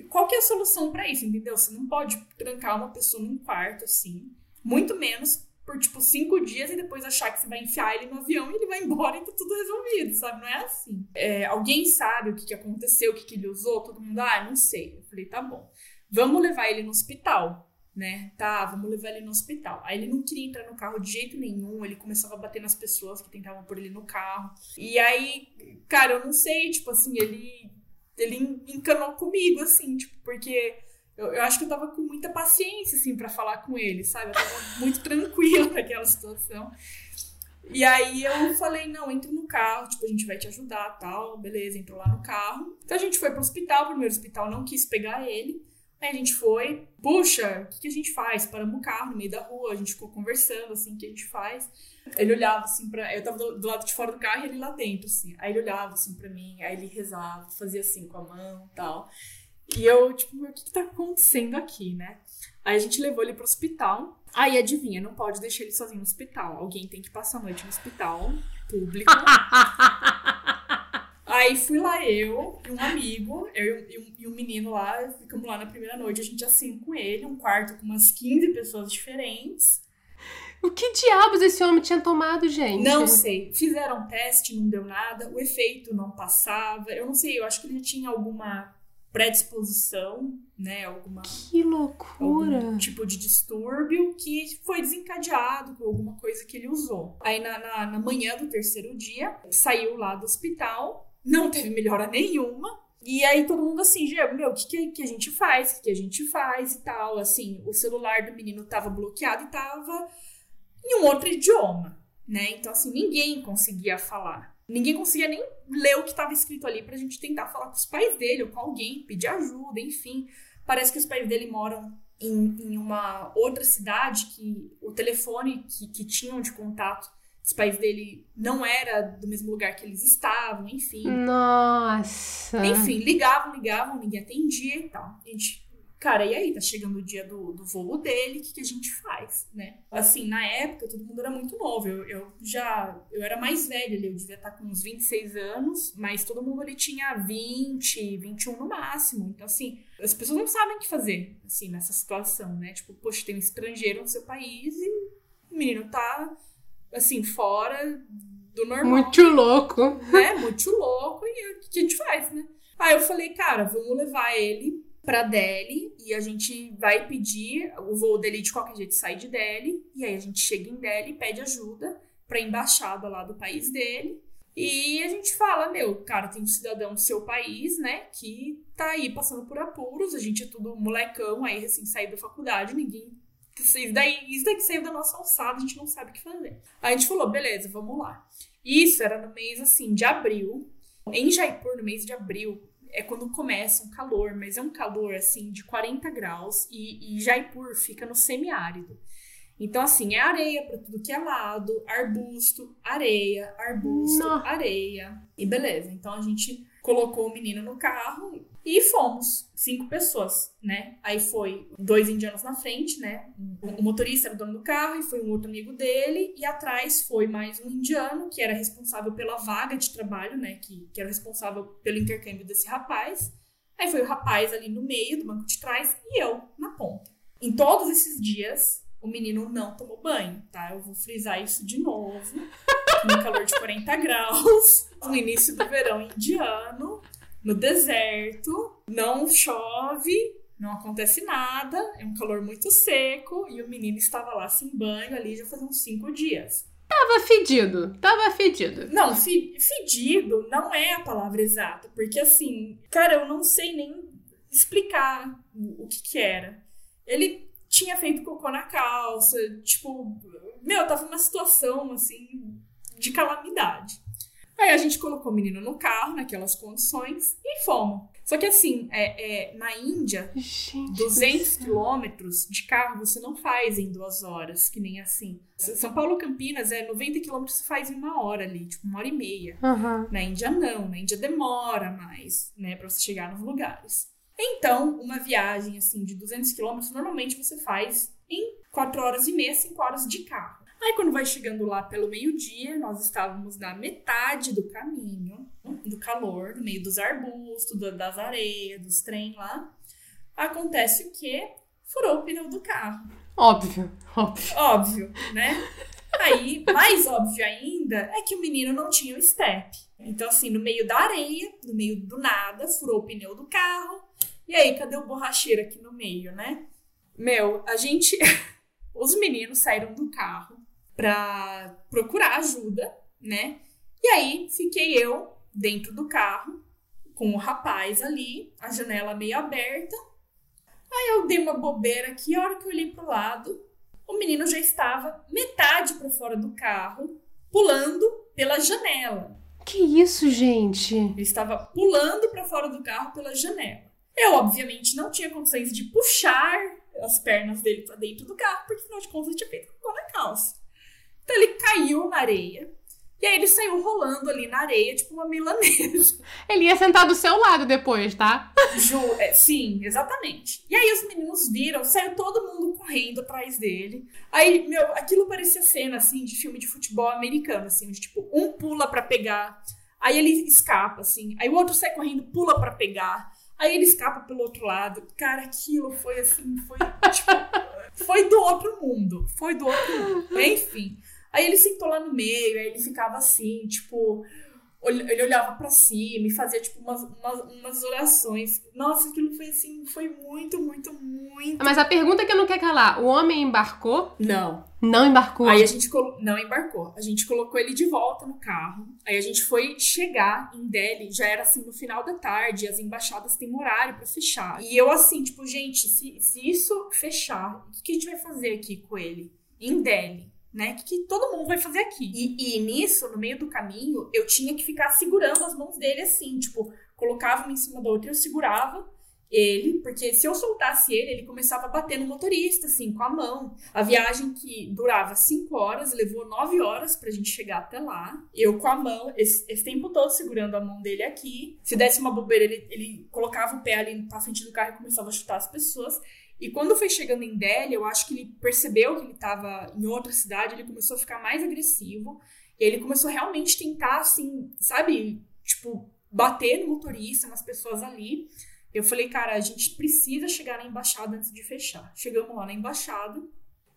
qual que é a solução para isso, entendeu? Você não pode trancar uma pessoa num quarto assim, muito menos por tipo cinco dias e depois achar que você vai enfiar ele no avião e ele vai embora e tá tudo resolvido, sabe? Não é assim. É, alguém sabe o que, que aconteceu, o que, que ele usou? Todo mundo, ah, não sei. Eu falei, tá bom. Vamos levar ele no hospital né? Tá, vamos levar ele no hospital. Aí ele não queria entrar no carro de jeito nenhum, ele começava a bater nas pessoas que tentavam pôr ele no carro. E aí, cara, eu não sei, tipo assim, ele ele encanou comigo, assim, tipo, porque eu, eu acho que eu tava com muita paciência, assim, para falar com ele, sabe? Eu tava muito tranquila naquela situação. E aí eu falei, não, entra no carro, tipo, a gente vai te ajudar, tal, beleza, entrou lá no carro. Então a gente foi pro hospital, o primeiro hospital não quis pegar ele. Aí a gente foi, puxa, o que, que, a gente faz? Paramos o carro no meio da rua, a gente ficou conversando, assim, o que a gente faz? Ele olhava, assim, pra... Eu tava do, do, lado de fora do carro e ele lá dentro, assim. Aí ele olhava, assim, pra mim, aí ele rezava, fazia assim com a mão e tal. E eu, tipo, o que que tá acontecendo aqui, né? Aí a gente levou ele pro hospital. Aí, adivinha, não pode deixar ele sozinho no hospital. Alguém tem que passar a noite no hospital público. Aí fui lá eu e um amigo, eu e um, menino lá, ficamos lá na primeira noite, a gente assim com ele, um quarto com umas 15 pessoas diferentes. O que diabos esse homem tinha tomado, gente? Não sei. Fizeram teste, não deu nada, o efeito não passava. Eu não sei, eu acho que ele tinha alguma predisposição, né? Alguma. Que loucura! Algum tipo de distúrbio que foi desencadeado com alguma coisa que ele usou. Aí na, na, na manhã do terceiro dia, saiu lá do hospital não teve melhora nenhuma. E aí todo mundo assim, Diego, meu, o que, que, que, a gente faz? O que, que a gente faz e tal? Assim, o celular do menino tava bloqueado e tava em um outro idioma, né? Então, assim, ninguém conseguia falar. Ninguém conseguia nem ler o que estava escrito ali pra gente tentar falar com os pais dele ou com alguém, pedir ajuda, enfim. Parece que os pais dele moram em, em uma outra cidade que o telefone que, que tinham de contato os pais dele não era do mesmo lugar que eles estavam, enfim. Nossa! Enfim, ligavam, ligavam, ninguém atendia e tal. A gente, cara, e aí? Tá chegando o dia do, do voo dele, o que, que a gente faz, né? Assim, na época, todo mundo era muito novo. Eu, eu já, eu era mais velha ali, eu devia estar com uns 26 anos, mas todo mundo ali tinha 20, 21 no máximo. Então, assim, as pessoas não sabem o que fazer, assim, nessa situação, né? Tipo, poxa, tem um estrangeiro no seu país e o menino tá, assim, fora do normal. Muito louco. Né? Muito louco. E o que a gente faz, né? Aí eu falei, cara, vamos levar ele pra Delhi e a gente vai pedir o voo dele de qualquer jeito sai de Delhi e aí a gente chega em Delhi e pede ajuda pra embaixada lá do país dele e a gente fala, meu, cara, tem um cidadão do seu país, né, que tá aí passando por apuros, a gente é tudo molecão aí, recém saído da faculdade, ninguém. Isso daí, isso daí que saiu da nossa alçada, a gente não sabe o que fazer. Aí a gente falou, beleza, vamos lá. Isso era no mês, assim, de abril. Em Jaipur, no mês de abril, é quando começa um calor, mas é um calor, assim, de 40 graus, e, e Jaipur fica no semiárido. Então, assim, é areia para tudo que é lado, arbusto, areia, arbusto, Não. areia. E beleza. Então a gente colocou o menino no carro e fomos. Cinco pessoas, né? Aí foi dois indianos na frente, né? O motorista era o dono do carro e foi um outro amigo dele. E atrás foi mais um indiano, que era responsável pela vaga de trabalho, né? Que, que era responsável pelo intercâmbio desse rapaz. Aí foi o rapaz ali no meio do banco de trás e eu na ponta. Em todos esses dias, o menino não tomou banho, tá? Eu vou frisar isso de novo. No calor de 40 graus, no início do verão indiano, no deserto, não chove, não acontece nada, é um calor muito seco e o menino estava lá sem banho ali já faz uns 5 dias. Tava fedido, tava fedido. Não, fedido não é a palavra exata, porque assim, cara, eu não sei nem explicar o que que era. Ele tinha feito cocô na calça, tipo, meu, tava numa situação assim de calamidade. Aí a gente colocou o menino no carro, naquelas condições, e fomos. Só que assim, é, é na Índia, gente, 200 quilômetros de carro você não faz em duas horas, que nem assim. São Paulo Campinas é 90 quilômetros você faz em uma hora ali, tipo uma hora e meia. Uhum. Na Índia não, na Índia demora mais, né, para você chegar nos lugares. Então, uma viagem assim de 200 quilômetros, normalmente você faz em 4 horas e meia, 5 horas de carro. Aí, quando vai chegando lá pelo meio-dia, nós estávamos na metade do caminho, do calor, no meio dos arbustos, das areias, dos trem lá. Acontece o quê? Furou o pneu do carro. Óbvio, óbvio. Óbvio, né? Aí, mais óbvio ainda, é que o menino não tinha o step. Então, assim, no meio da areia, no meio do nada, furou o pneu do carro, e aí, cadê o borracheiro aqui no meio, né? Meu, a gente. Os meninos saíram do carro pra procurar ajuda, né? E aí fiquei eu dentro do carro, com o rapaz ali, a janela meio aberta. Aí eu dei uma bobeira aqui, a hora que eu olhei pro lado, o menino já estava metade para fora do carro, pulando pela janela. Que isso, gente? Ele estava pulando para fora do carro pela janela. Eu, obviamente, não tinha condições de puxar as pernas dele para dentro do carro, porque afinal de contas ele tinha feito com na calça. Então ele caiu na areia. E aí ele saiu rolando ali na areia, tipo uma milanesa. Ele ia sentar do seu lado depois, tá? Ju, é, sim, exatamente. E aí os meninos viram, saiu todo mundo correndo atrás dele. Aí, meu, aquilo parecia cena, assim, de filme de futebol americano, assim, onde, tipo, um pula para pegar, aí ele escapa, assim, aí o outro sai correndo, pula para pegar. Aí ele escapa pelo outro lado. Cara, aquilo foi assim, foi tipo, foi do outro mundo. Foi do outro mundo. Enfim. Aí ele sentou lá no meio, aí ele ficava assim, tipo, ele olhava para cima e fazia, tipo, umas, umas, umas, orações. Nossa, aquilo foi assim, foi muito, muito, muito. Mas a pergunta que eu não quero calar: o homem embarcou? Não. Não embarcou? Aí a gente não embarcou. A gente colocou ele de volta no carro. Aí a gente foi chegar em Delhi, já era assim no final da tarde, as embaixadas têm horário para fechar. E eu assim, tipo, gente, se, se isso fechar, o que a gente vai fazer aqui com ele? Em Delhi né? Que, todo mundo vai fazer aqui. E, e, nisso, no meio do caminho, eu tinha que ficar segurando as mãos dele assim, tipo, colocava uma em cima da outra e eu segurava ele, porque se eu soltasse ele, ele começava a bater no motorista, assim, com a mão. A viagem que durava cinco horas, levou nove horas pra gente chegar até lá. Eu com a mão, esse, esse tempo todo segurando a mão dele aqui. Se desse uma bobeira, ele, ele colocava o pé ali pra frente do carro e começava a chutar as pessoas. E quando foi chegando em Delhi, eu acho que ele percebeu que ele estava em outra cidade, ele começou a ficar mais agressivo. E ele começou a realmente tentar, assim, sabe, tipo, bater no motorista, nas pessoas ali. Eu falei, cara, a gente precisa chegar na embaixada antes de fechar. Chegamos lá na embaixada.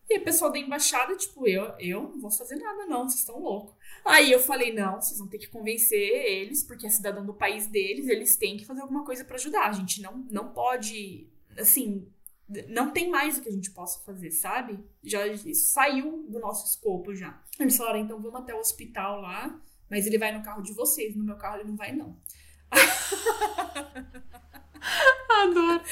E o pessoal da embaixada, tipo, eu, eu não vou fazer nada, não, vocês estão loucos. Aí eu falei, não, vocês vão ter que convencer eles, porque é cidadão do país deles, eles têm que fazer alguma coisa para ajudar. A gente não, não pode, assim, não tem mais o que a gente possa fazer, sabe? Já isso saiu do nosso escopo já. Eles falaram, então vamos até o hospital lá, mas ele vai no carro de vocês, no meu carro ele não vai, não. Adoro.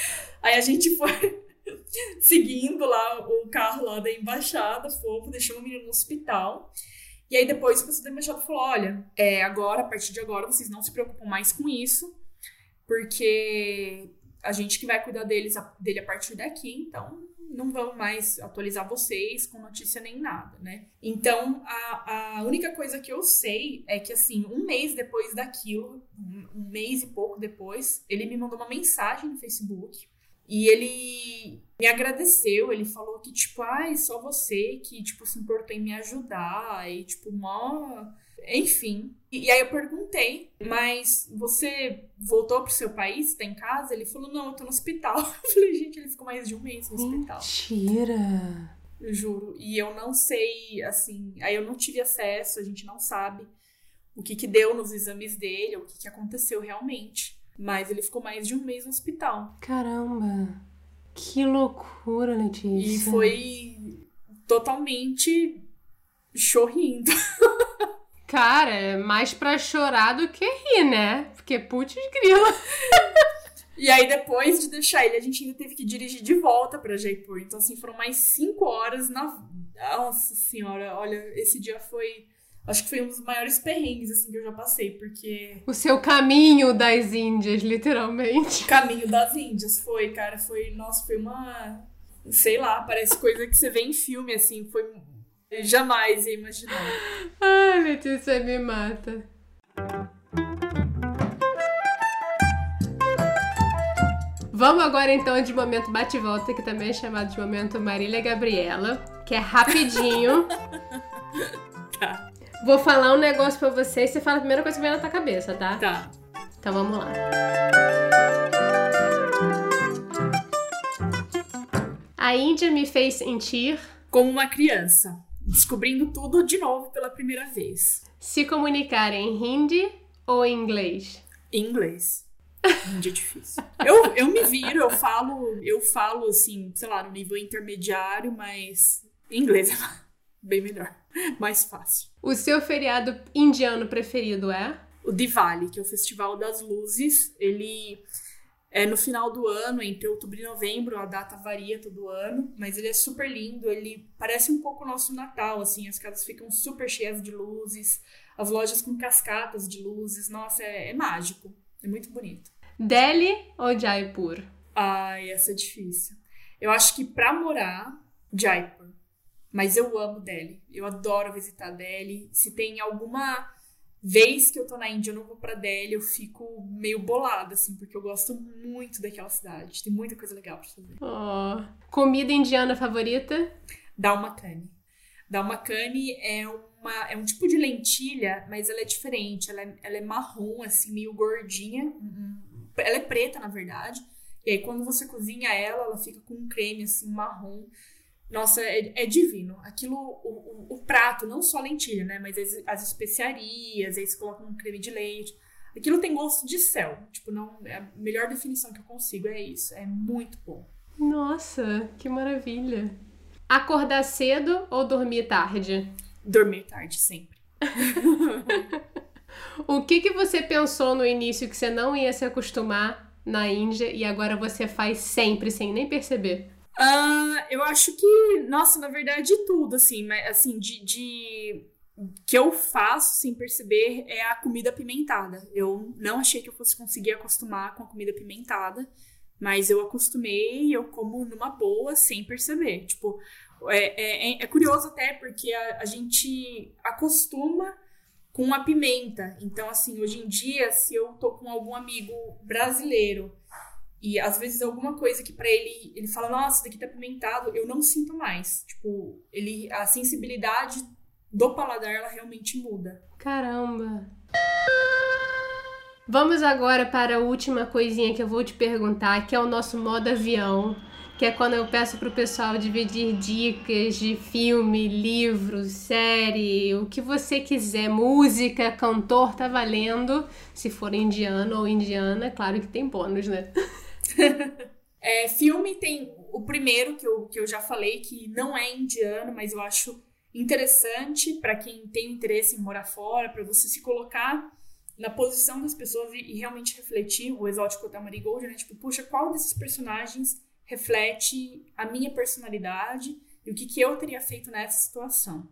Aí a gente foi seguindo lá o carro lá da embaixada, fomos, deixamos o menino no hospital. E aí depois o pessoal da embaixada falou: olha, é, agora, a partir de agora, vocês não se preocupam mais com isso, porque a gente que vai cuidar deles, dele a partir daqui, então não vamos mais atualizar vocês com notícia nem nada, né? Então, a, a única coisa que eu sei é que, assim, um mês depois daquilo, um, mês e pouco depois, ele me mandou uma mensagem no Facebook e ele me agradeceu, ele falou que, tipo, ai, ah, só você que, tipo, se importou em me ajudar, e, tipo, mó... Enfim. E, e aí eu perguntei, mas você voltou pro seu país? Tá em casa? Ele falou, não, eu tô no hospital. Eu falei, gente, ele ficou mais de um mês no hospital. Mentira! Eu juro. E eu não sei, assim, aí eu não tive acesso, a gente não sabe o que que deu nos exames dele, o que que aconteceu realmente. Mas ele ficou mais de um mês no hospital. Caramba! Que loucura, Letícia. E foi totalmente chorrindo. Cara, é mais pra chorar do que rir, né? Porque putz grila. E aí, depois de deixar ele, a gente ainda teve que dirigir de volta pra Jaipur. Então, assim, foram mais cinco horas na. Nossa senhora, olha, esse dia foi Acho que foi um dos maiores perrengues, assim, que eu já passei, porque... O seu caminho das Índias, literalmente. O caminho das Índias, foi, cara, foi... Nossa, foi uma... Sei lá, parece coisa que você vê em filme, assim, foi... Jamais ia imaginar. Ai, Letícia, me mata. Vamos agora então de momento bate-volta, que também é chamado de momento Marília Gabriela, que é rapidinho. tá. Vou falar um negócio pra você e você fala a primeira coisa que vem na tua cabeça, tá? Tá. Então vamos lá. A Índia me fez sentir como uma criança, descobrindo tudo de novo pela primeira vez. Se comunicar em hindi ou em inglês? Em inglês. Hindi é difícil. Eu, eu me viro, eu falo, eu falo assim, sei lá, no nível intermediário, mas em inglês é bem melhor, mais fácil. O seu feriado indiano preferido é? O Diwali, que é o Festival das Luzes. Ele é no final do ano, entre outubro e novembro, a data varia todo ano, mas ele é super lindo, ele parece um pouco o nosso Natal, assim, as casas ficam super cheias de luzes, as lojas com cascatas de luzes, nossa, é, é mágico, é muito bonito. Delhi ou Jaipur? Ai, essa é difícil. Eu acho que pra morar, Jaipur. Mas eu amo Delhi. Eu adoro visitar Delhi. Se tem alguma vez que eu tô na Índia eu não vou pra Delhi, eu fico meio bolada, assim, porque eu gosto muito daquela cidade. Tem muita coisa legal pra fazer. Oh. Comida indiana favorita? Dalmakani. Dalmakani é uma é um tipo de lentilha, mas ela é diferente. Ela é, ela é marrom, assim, meio gordinha. Ela é preta, na verdade. E aí, quando você cozinha ela, ela fica com um creme, assim, marrom. Nossa, é, é divino. Aquilo, o, o, o, prato, não só a lentilha, né? Mas as, as especiarias, aí você coloca um creme de leite. Aquilo tem gosto de céu. Tipo, não. É a melhor definição que eu consigo é isso. É muito bom. Nossa, que maravilha. Acordar cedo ou dormir tarde? Dormir tarde, sempre. o que, que você pensou no início que você não ia se acostumar na Índia e agora você faz sempre, sem nem perceber? Uh, eu acho que, nossa, na verdade, tudo, assim, mas assim, de, de que eu faço sem perceber é a comida apimentada. Eu não achei que eu fosse conseguir acostumar com a comida apimentada, mas eu acostumei e eu como numa boa sem perceber. Tipo, é, é, é curioso até porque a, a gente acostuma com a pimenta. Então, assim, hoje em dia, se eu tô com algum amigo brasileiro e às vezes alguma coisa que para ele, ele fala, nossa, isso daqui tá apimentado, eu não sinto mais. Tipo, ele a sensibilidade do paladar ela realmente muda. Caramba. Vamos agora para a última coisinha que eu vou te perguntar, que é o nosso modo avião, que é quando eu peço pro pessoal dividir dicas de filme, livro, série, o que você quiser, música, cantor, tá valendo. Se for indiano ou indiana, claro que tem bônus, né? é, filme tem o primeiro que eu, que eu já falei, que não é indiano, mas eu acho interessante para quem tem interesse em morar fora, para você se colocar na posição das pessoas e, e realmente refletir o exótico da Marigold, né? Tipo, puxa, qual desses personagens reflete a minha personalidade e o que, que eu teria feito nessa situação.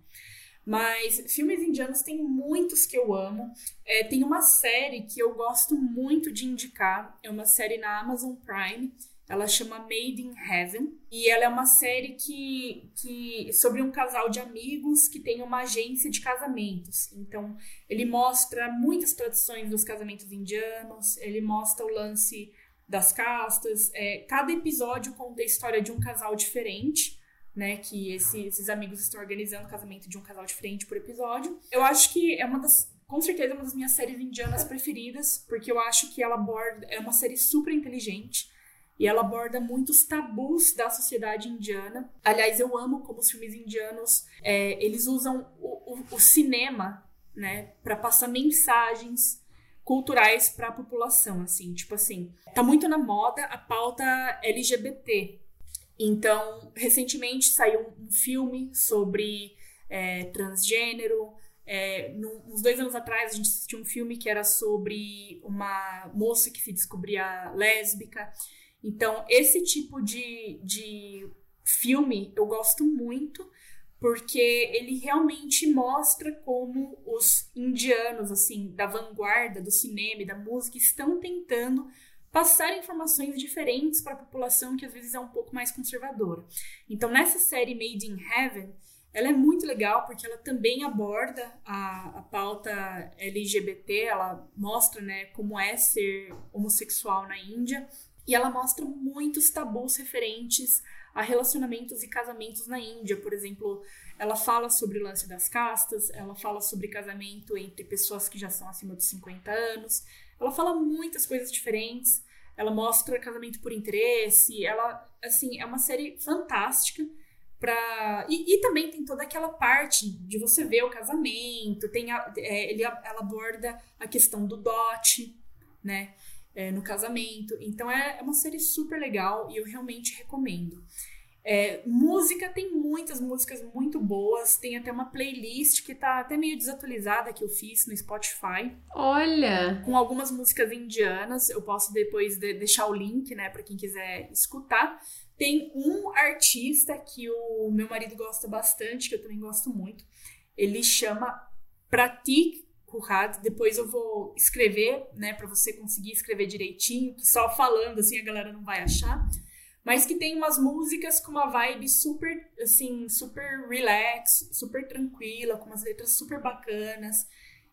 Mas filmes indianos tem muitos que eu amo. É, tem uma série que eu gosto muito de indicar. É uma série na Amazon Prime ela chama Made in Heaven e ela é uma série que, que sobre um casal de amigos que tem uma agência de casamentos. Então, ele mostra muitas tradições dos casamentos indianos, ele mostra o lance das castas. É, cada episódio conta a história de um casal diferente. Né, que esse, esses amigos estão organizando o casamento de um casal diferente por episódio. Eu acho que é uma das, com certeza, uma das minhas séries indianas preferidas, porque eu acho que ela aborda, é uma série super inteligente e ela aborda muitos tabus da sociedade indiana. Aliás, eu amo como os filmes indianos é, eles usam o, o, o cinema, né, para passar mensagens culturais para a população, assim, tipo assim, tá muito na moda a pauta LGBT. Então, recentemente saiu um filme sobre é, transgênero. É, uns dois anos atrás a gente assistiu um filme que era sobre uma moça que se descobria lésbica. Então, esse tipo de, de filme eu gosto muito, porque ele realmente mostra como os indianos, assim, da vanguarda do cinema e da música, estão tentando passar informações diferentes para a população que às vezes é um pouco mais conservadora. Então, nessa série Made in Heaven, ela é muito legal porque ela também aborda a, a pauta LGBT, ela mostra né, como é ser homossexual na Índia e ela mostra muitos tabus referentes a relacionamentos e casamentos na Índia. Por exemplo, ela fala sobre o lance das castas, ela fala sobre casamento entre pessoas que já são acima dos 50 anos. Ela fala muitas coisas diferentes. Ela mostra casamento por interesse. Ela, assim, é uma série fantástica. Pra... E, e também tem toda aquela parte de você ver o casamento, tem a, é, ele, ela aborda a questão do dote, né? é, no casamento. Então é, é, uma série super legal e eu realmente recomendo. É, música tem muitas músicas muito boas, tem até uma playlist que tá até meio desatualizada que eu fiz no Spotify. Olha! Com algumas músicas indianas, eu posso depois de deixar o link, né, para quem quiser escutar. Tem um artista que o meu marido gosta bastante, que eu também gosto muito. Ele chama Pratik Kurhat. Depois eu vou escrever, né, para você conseguir escrever direitinho, que só falando assim a galera não vai achar. Mas que tem umas músicas com uma vibe super, assim, super relax, super tranquila, com umas letras super bacanas.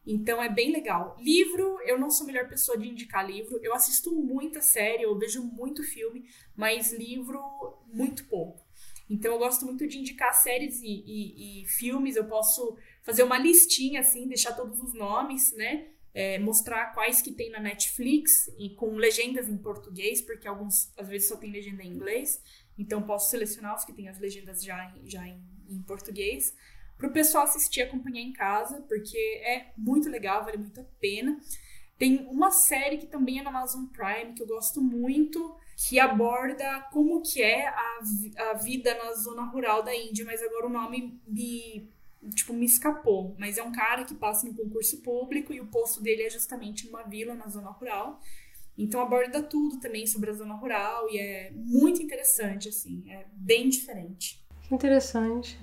Então é bem legal. Livro, eu não sou a melhor pessoa de indicar livro. Eu assisto muita série, eu vejo muito filme, mas livro, muito pouco. Então eu gosto muito de indicar séries e, e, e filmes. Eu posso fazer uma listinha assim, deixar todos os nomes, né? É, mostrar quais que tem na Netflix e com legendas em português, porque alguns às vezes só tem legenda em inglês. Então posso selecionar os que tem as legendas já, já em, em português para o pessoal assistir e acompanhar em casa, porque é muito legal, vale muito a pena. Tem uma série que também é na Amazon Prime que eu gosto muito, que aborda como que é a, a vida na zona rural da Índia, mas agora o nome me tipo, me escapou. Mas é um cara que passa no concurso público e o posto dele é justamente numa vila na zona rural. Então aborda tudo também sobre a zona rural e é muito interessante, assim, é bem diferente. Que interessante.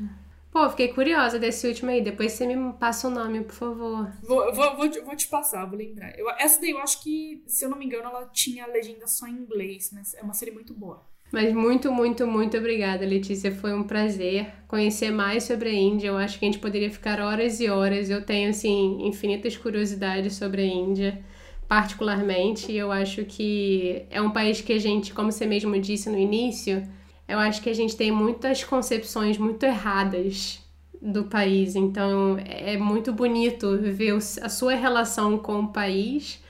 Pô, fiquei curiosa desse último aí. Depois você me passa o nome, por favor. Vou, vou, vou, vou te passar, vou lembrar. Eu, essa daí eu acho que, se eu não me engano, ela tinha legenda só em inglês, mas é uma série muito boa. Mas muito, muito, muito obrigada, Letícia. Foi um prazer conhecer mais sobre a Índia. Eu acho que a gente poderia ficar horas e horas. Eu tenho, assim, infinitas curiosidades sobre a Índia, particularmente. Eu acho que é um país que a gente, como você mesmo disse no início, eu acho que a gente tem muitas concepções muito erradas do país. Então é muito bonito ver a sua relação com o país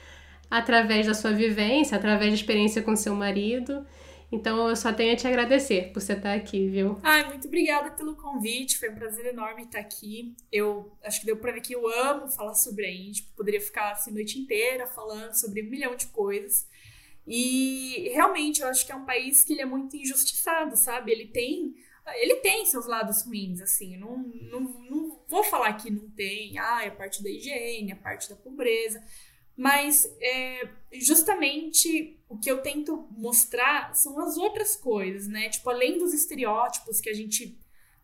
através da sua vivência, através da experiência com seu marido Então eu só tenho a te agradecer por você estar aqui, viu? Ai, muito obrigada pelo convite. Foi um prazer enorme estar aqui. Eu acho que deu pra ver que eu amo falar sobre a Índia. Poderia ficar assim, a noite inteira falando sobre um milhão de coisas. E realmente eu acho que é um país que ele é muito injustiçado, sabe? Ele tem ele tem seus lados ruins, assim. Não, não, não vou falar que não tem, ah, é parte da higiene, a parte da pobreza. Mas é, justamente o que eu tento mostrar são as outras coisas, né? Tipo, além dos estereótipos que a gente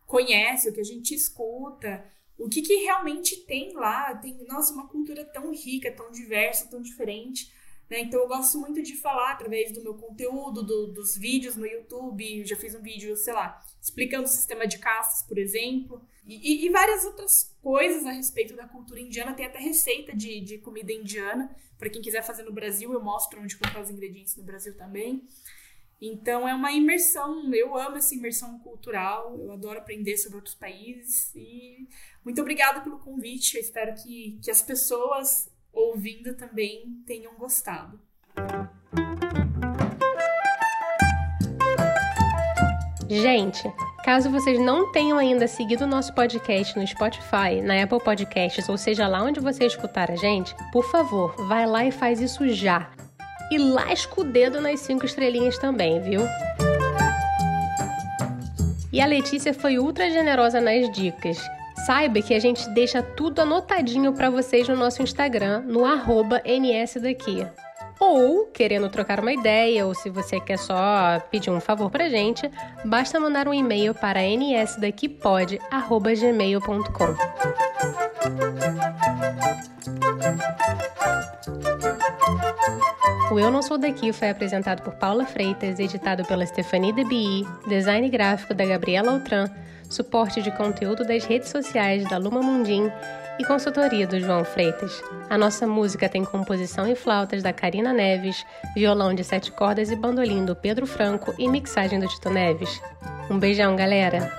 conhece, o que a gente escuta, o que, que realmente tem lá. Tem, nossa, uma cultura tão rica, tão diversa, tão diferente. Né? Então eu gosto muito de falar através do meu conteúdo, do, dos vídeos no YouTube. Eu já fiz um vídeo, sei lá, explicando o sistema de castas, por exemplo. E, e, várias outras coisas a respeito da cultura indiana. Tem até receita de, de comida indiana. Para quem quiser fazer no Brasil, eu mostro onde comprar os ingredientes no Brasil também. Então é uma imersão, eu amo essa imersão cultural, eu adoro aprender sobre outros países e muito obrigada pelo convite. Eu espero que, que as pessoas ouvindo também tenham gostado. Gente, caso vocês não tenham ainda seguido o nosso podcast no Spotify, na Apple Podcasts, ou seja lá onde você escutar a gente, por favor, vai lá e faz isso já. E lasca o dedo nas cinco estrelinhas também, viu? E a Letícia foi ultra generosa nas dicas. Saiba que a gente deixa tudo anotadinho para vocês no nosso Instagram, no nsdaqui. Ou, querendo trocar uma ideia, ou se você quer só pedir um favor pra gente, basta mandar um e-mail para nsdaquipod.gmail.com. O Eu Não Sou Daqui foi apresentado por Paula Freitas, editado pela Stephanie DeBi, design gráfico da Gabriela Altran, suporte de conteúdo das redes sociais da Luma Mundim e consultoria do João Freitas. A nossa música tem composição e flautas da Karina Neves, violão de sete cordas e bandolim do Pedro Franco e mixagem do Tito Neves. Um beijão, galera!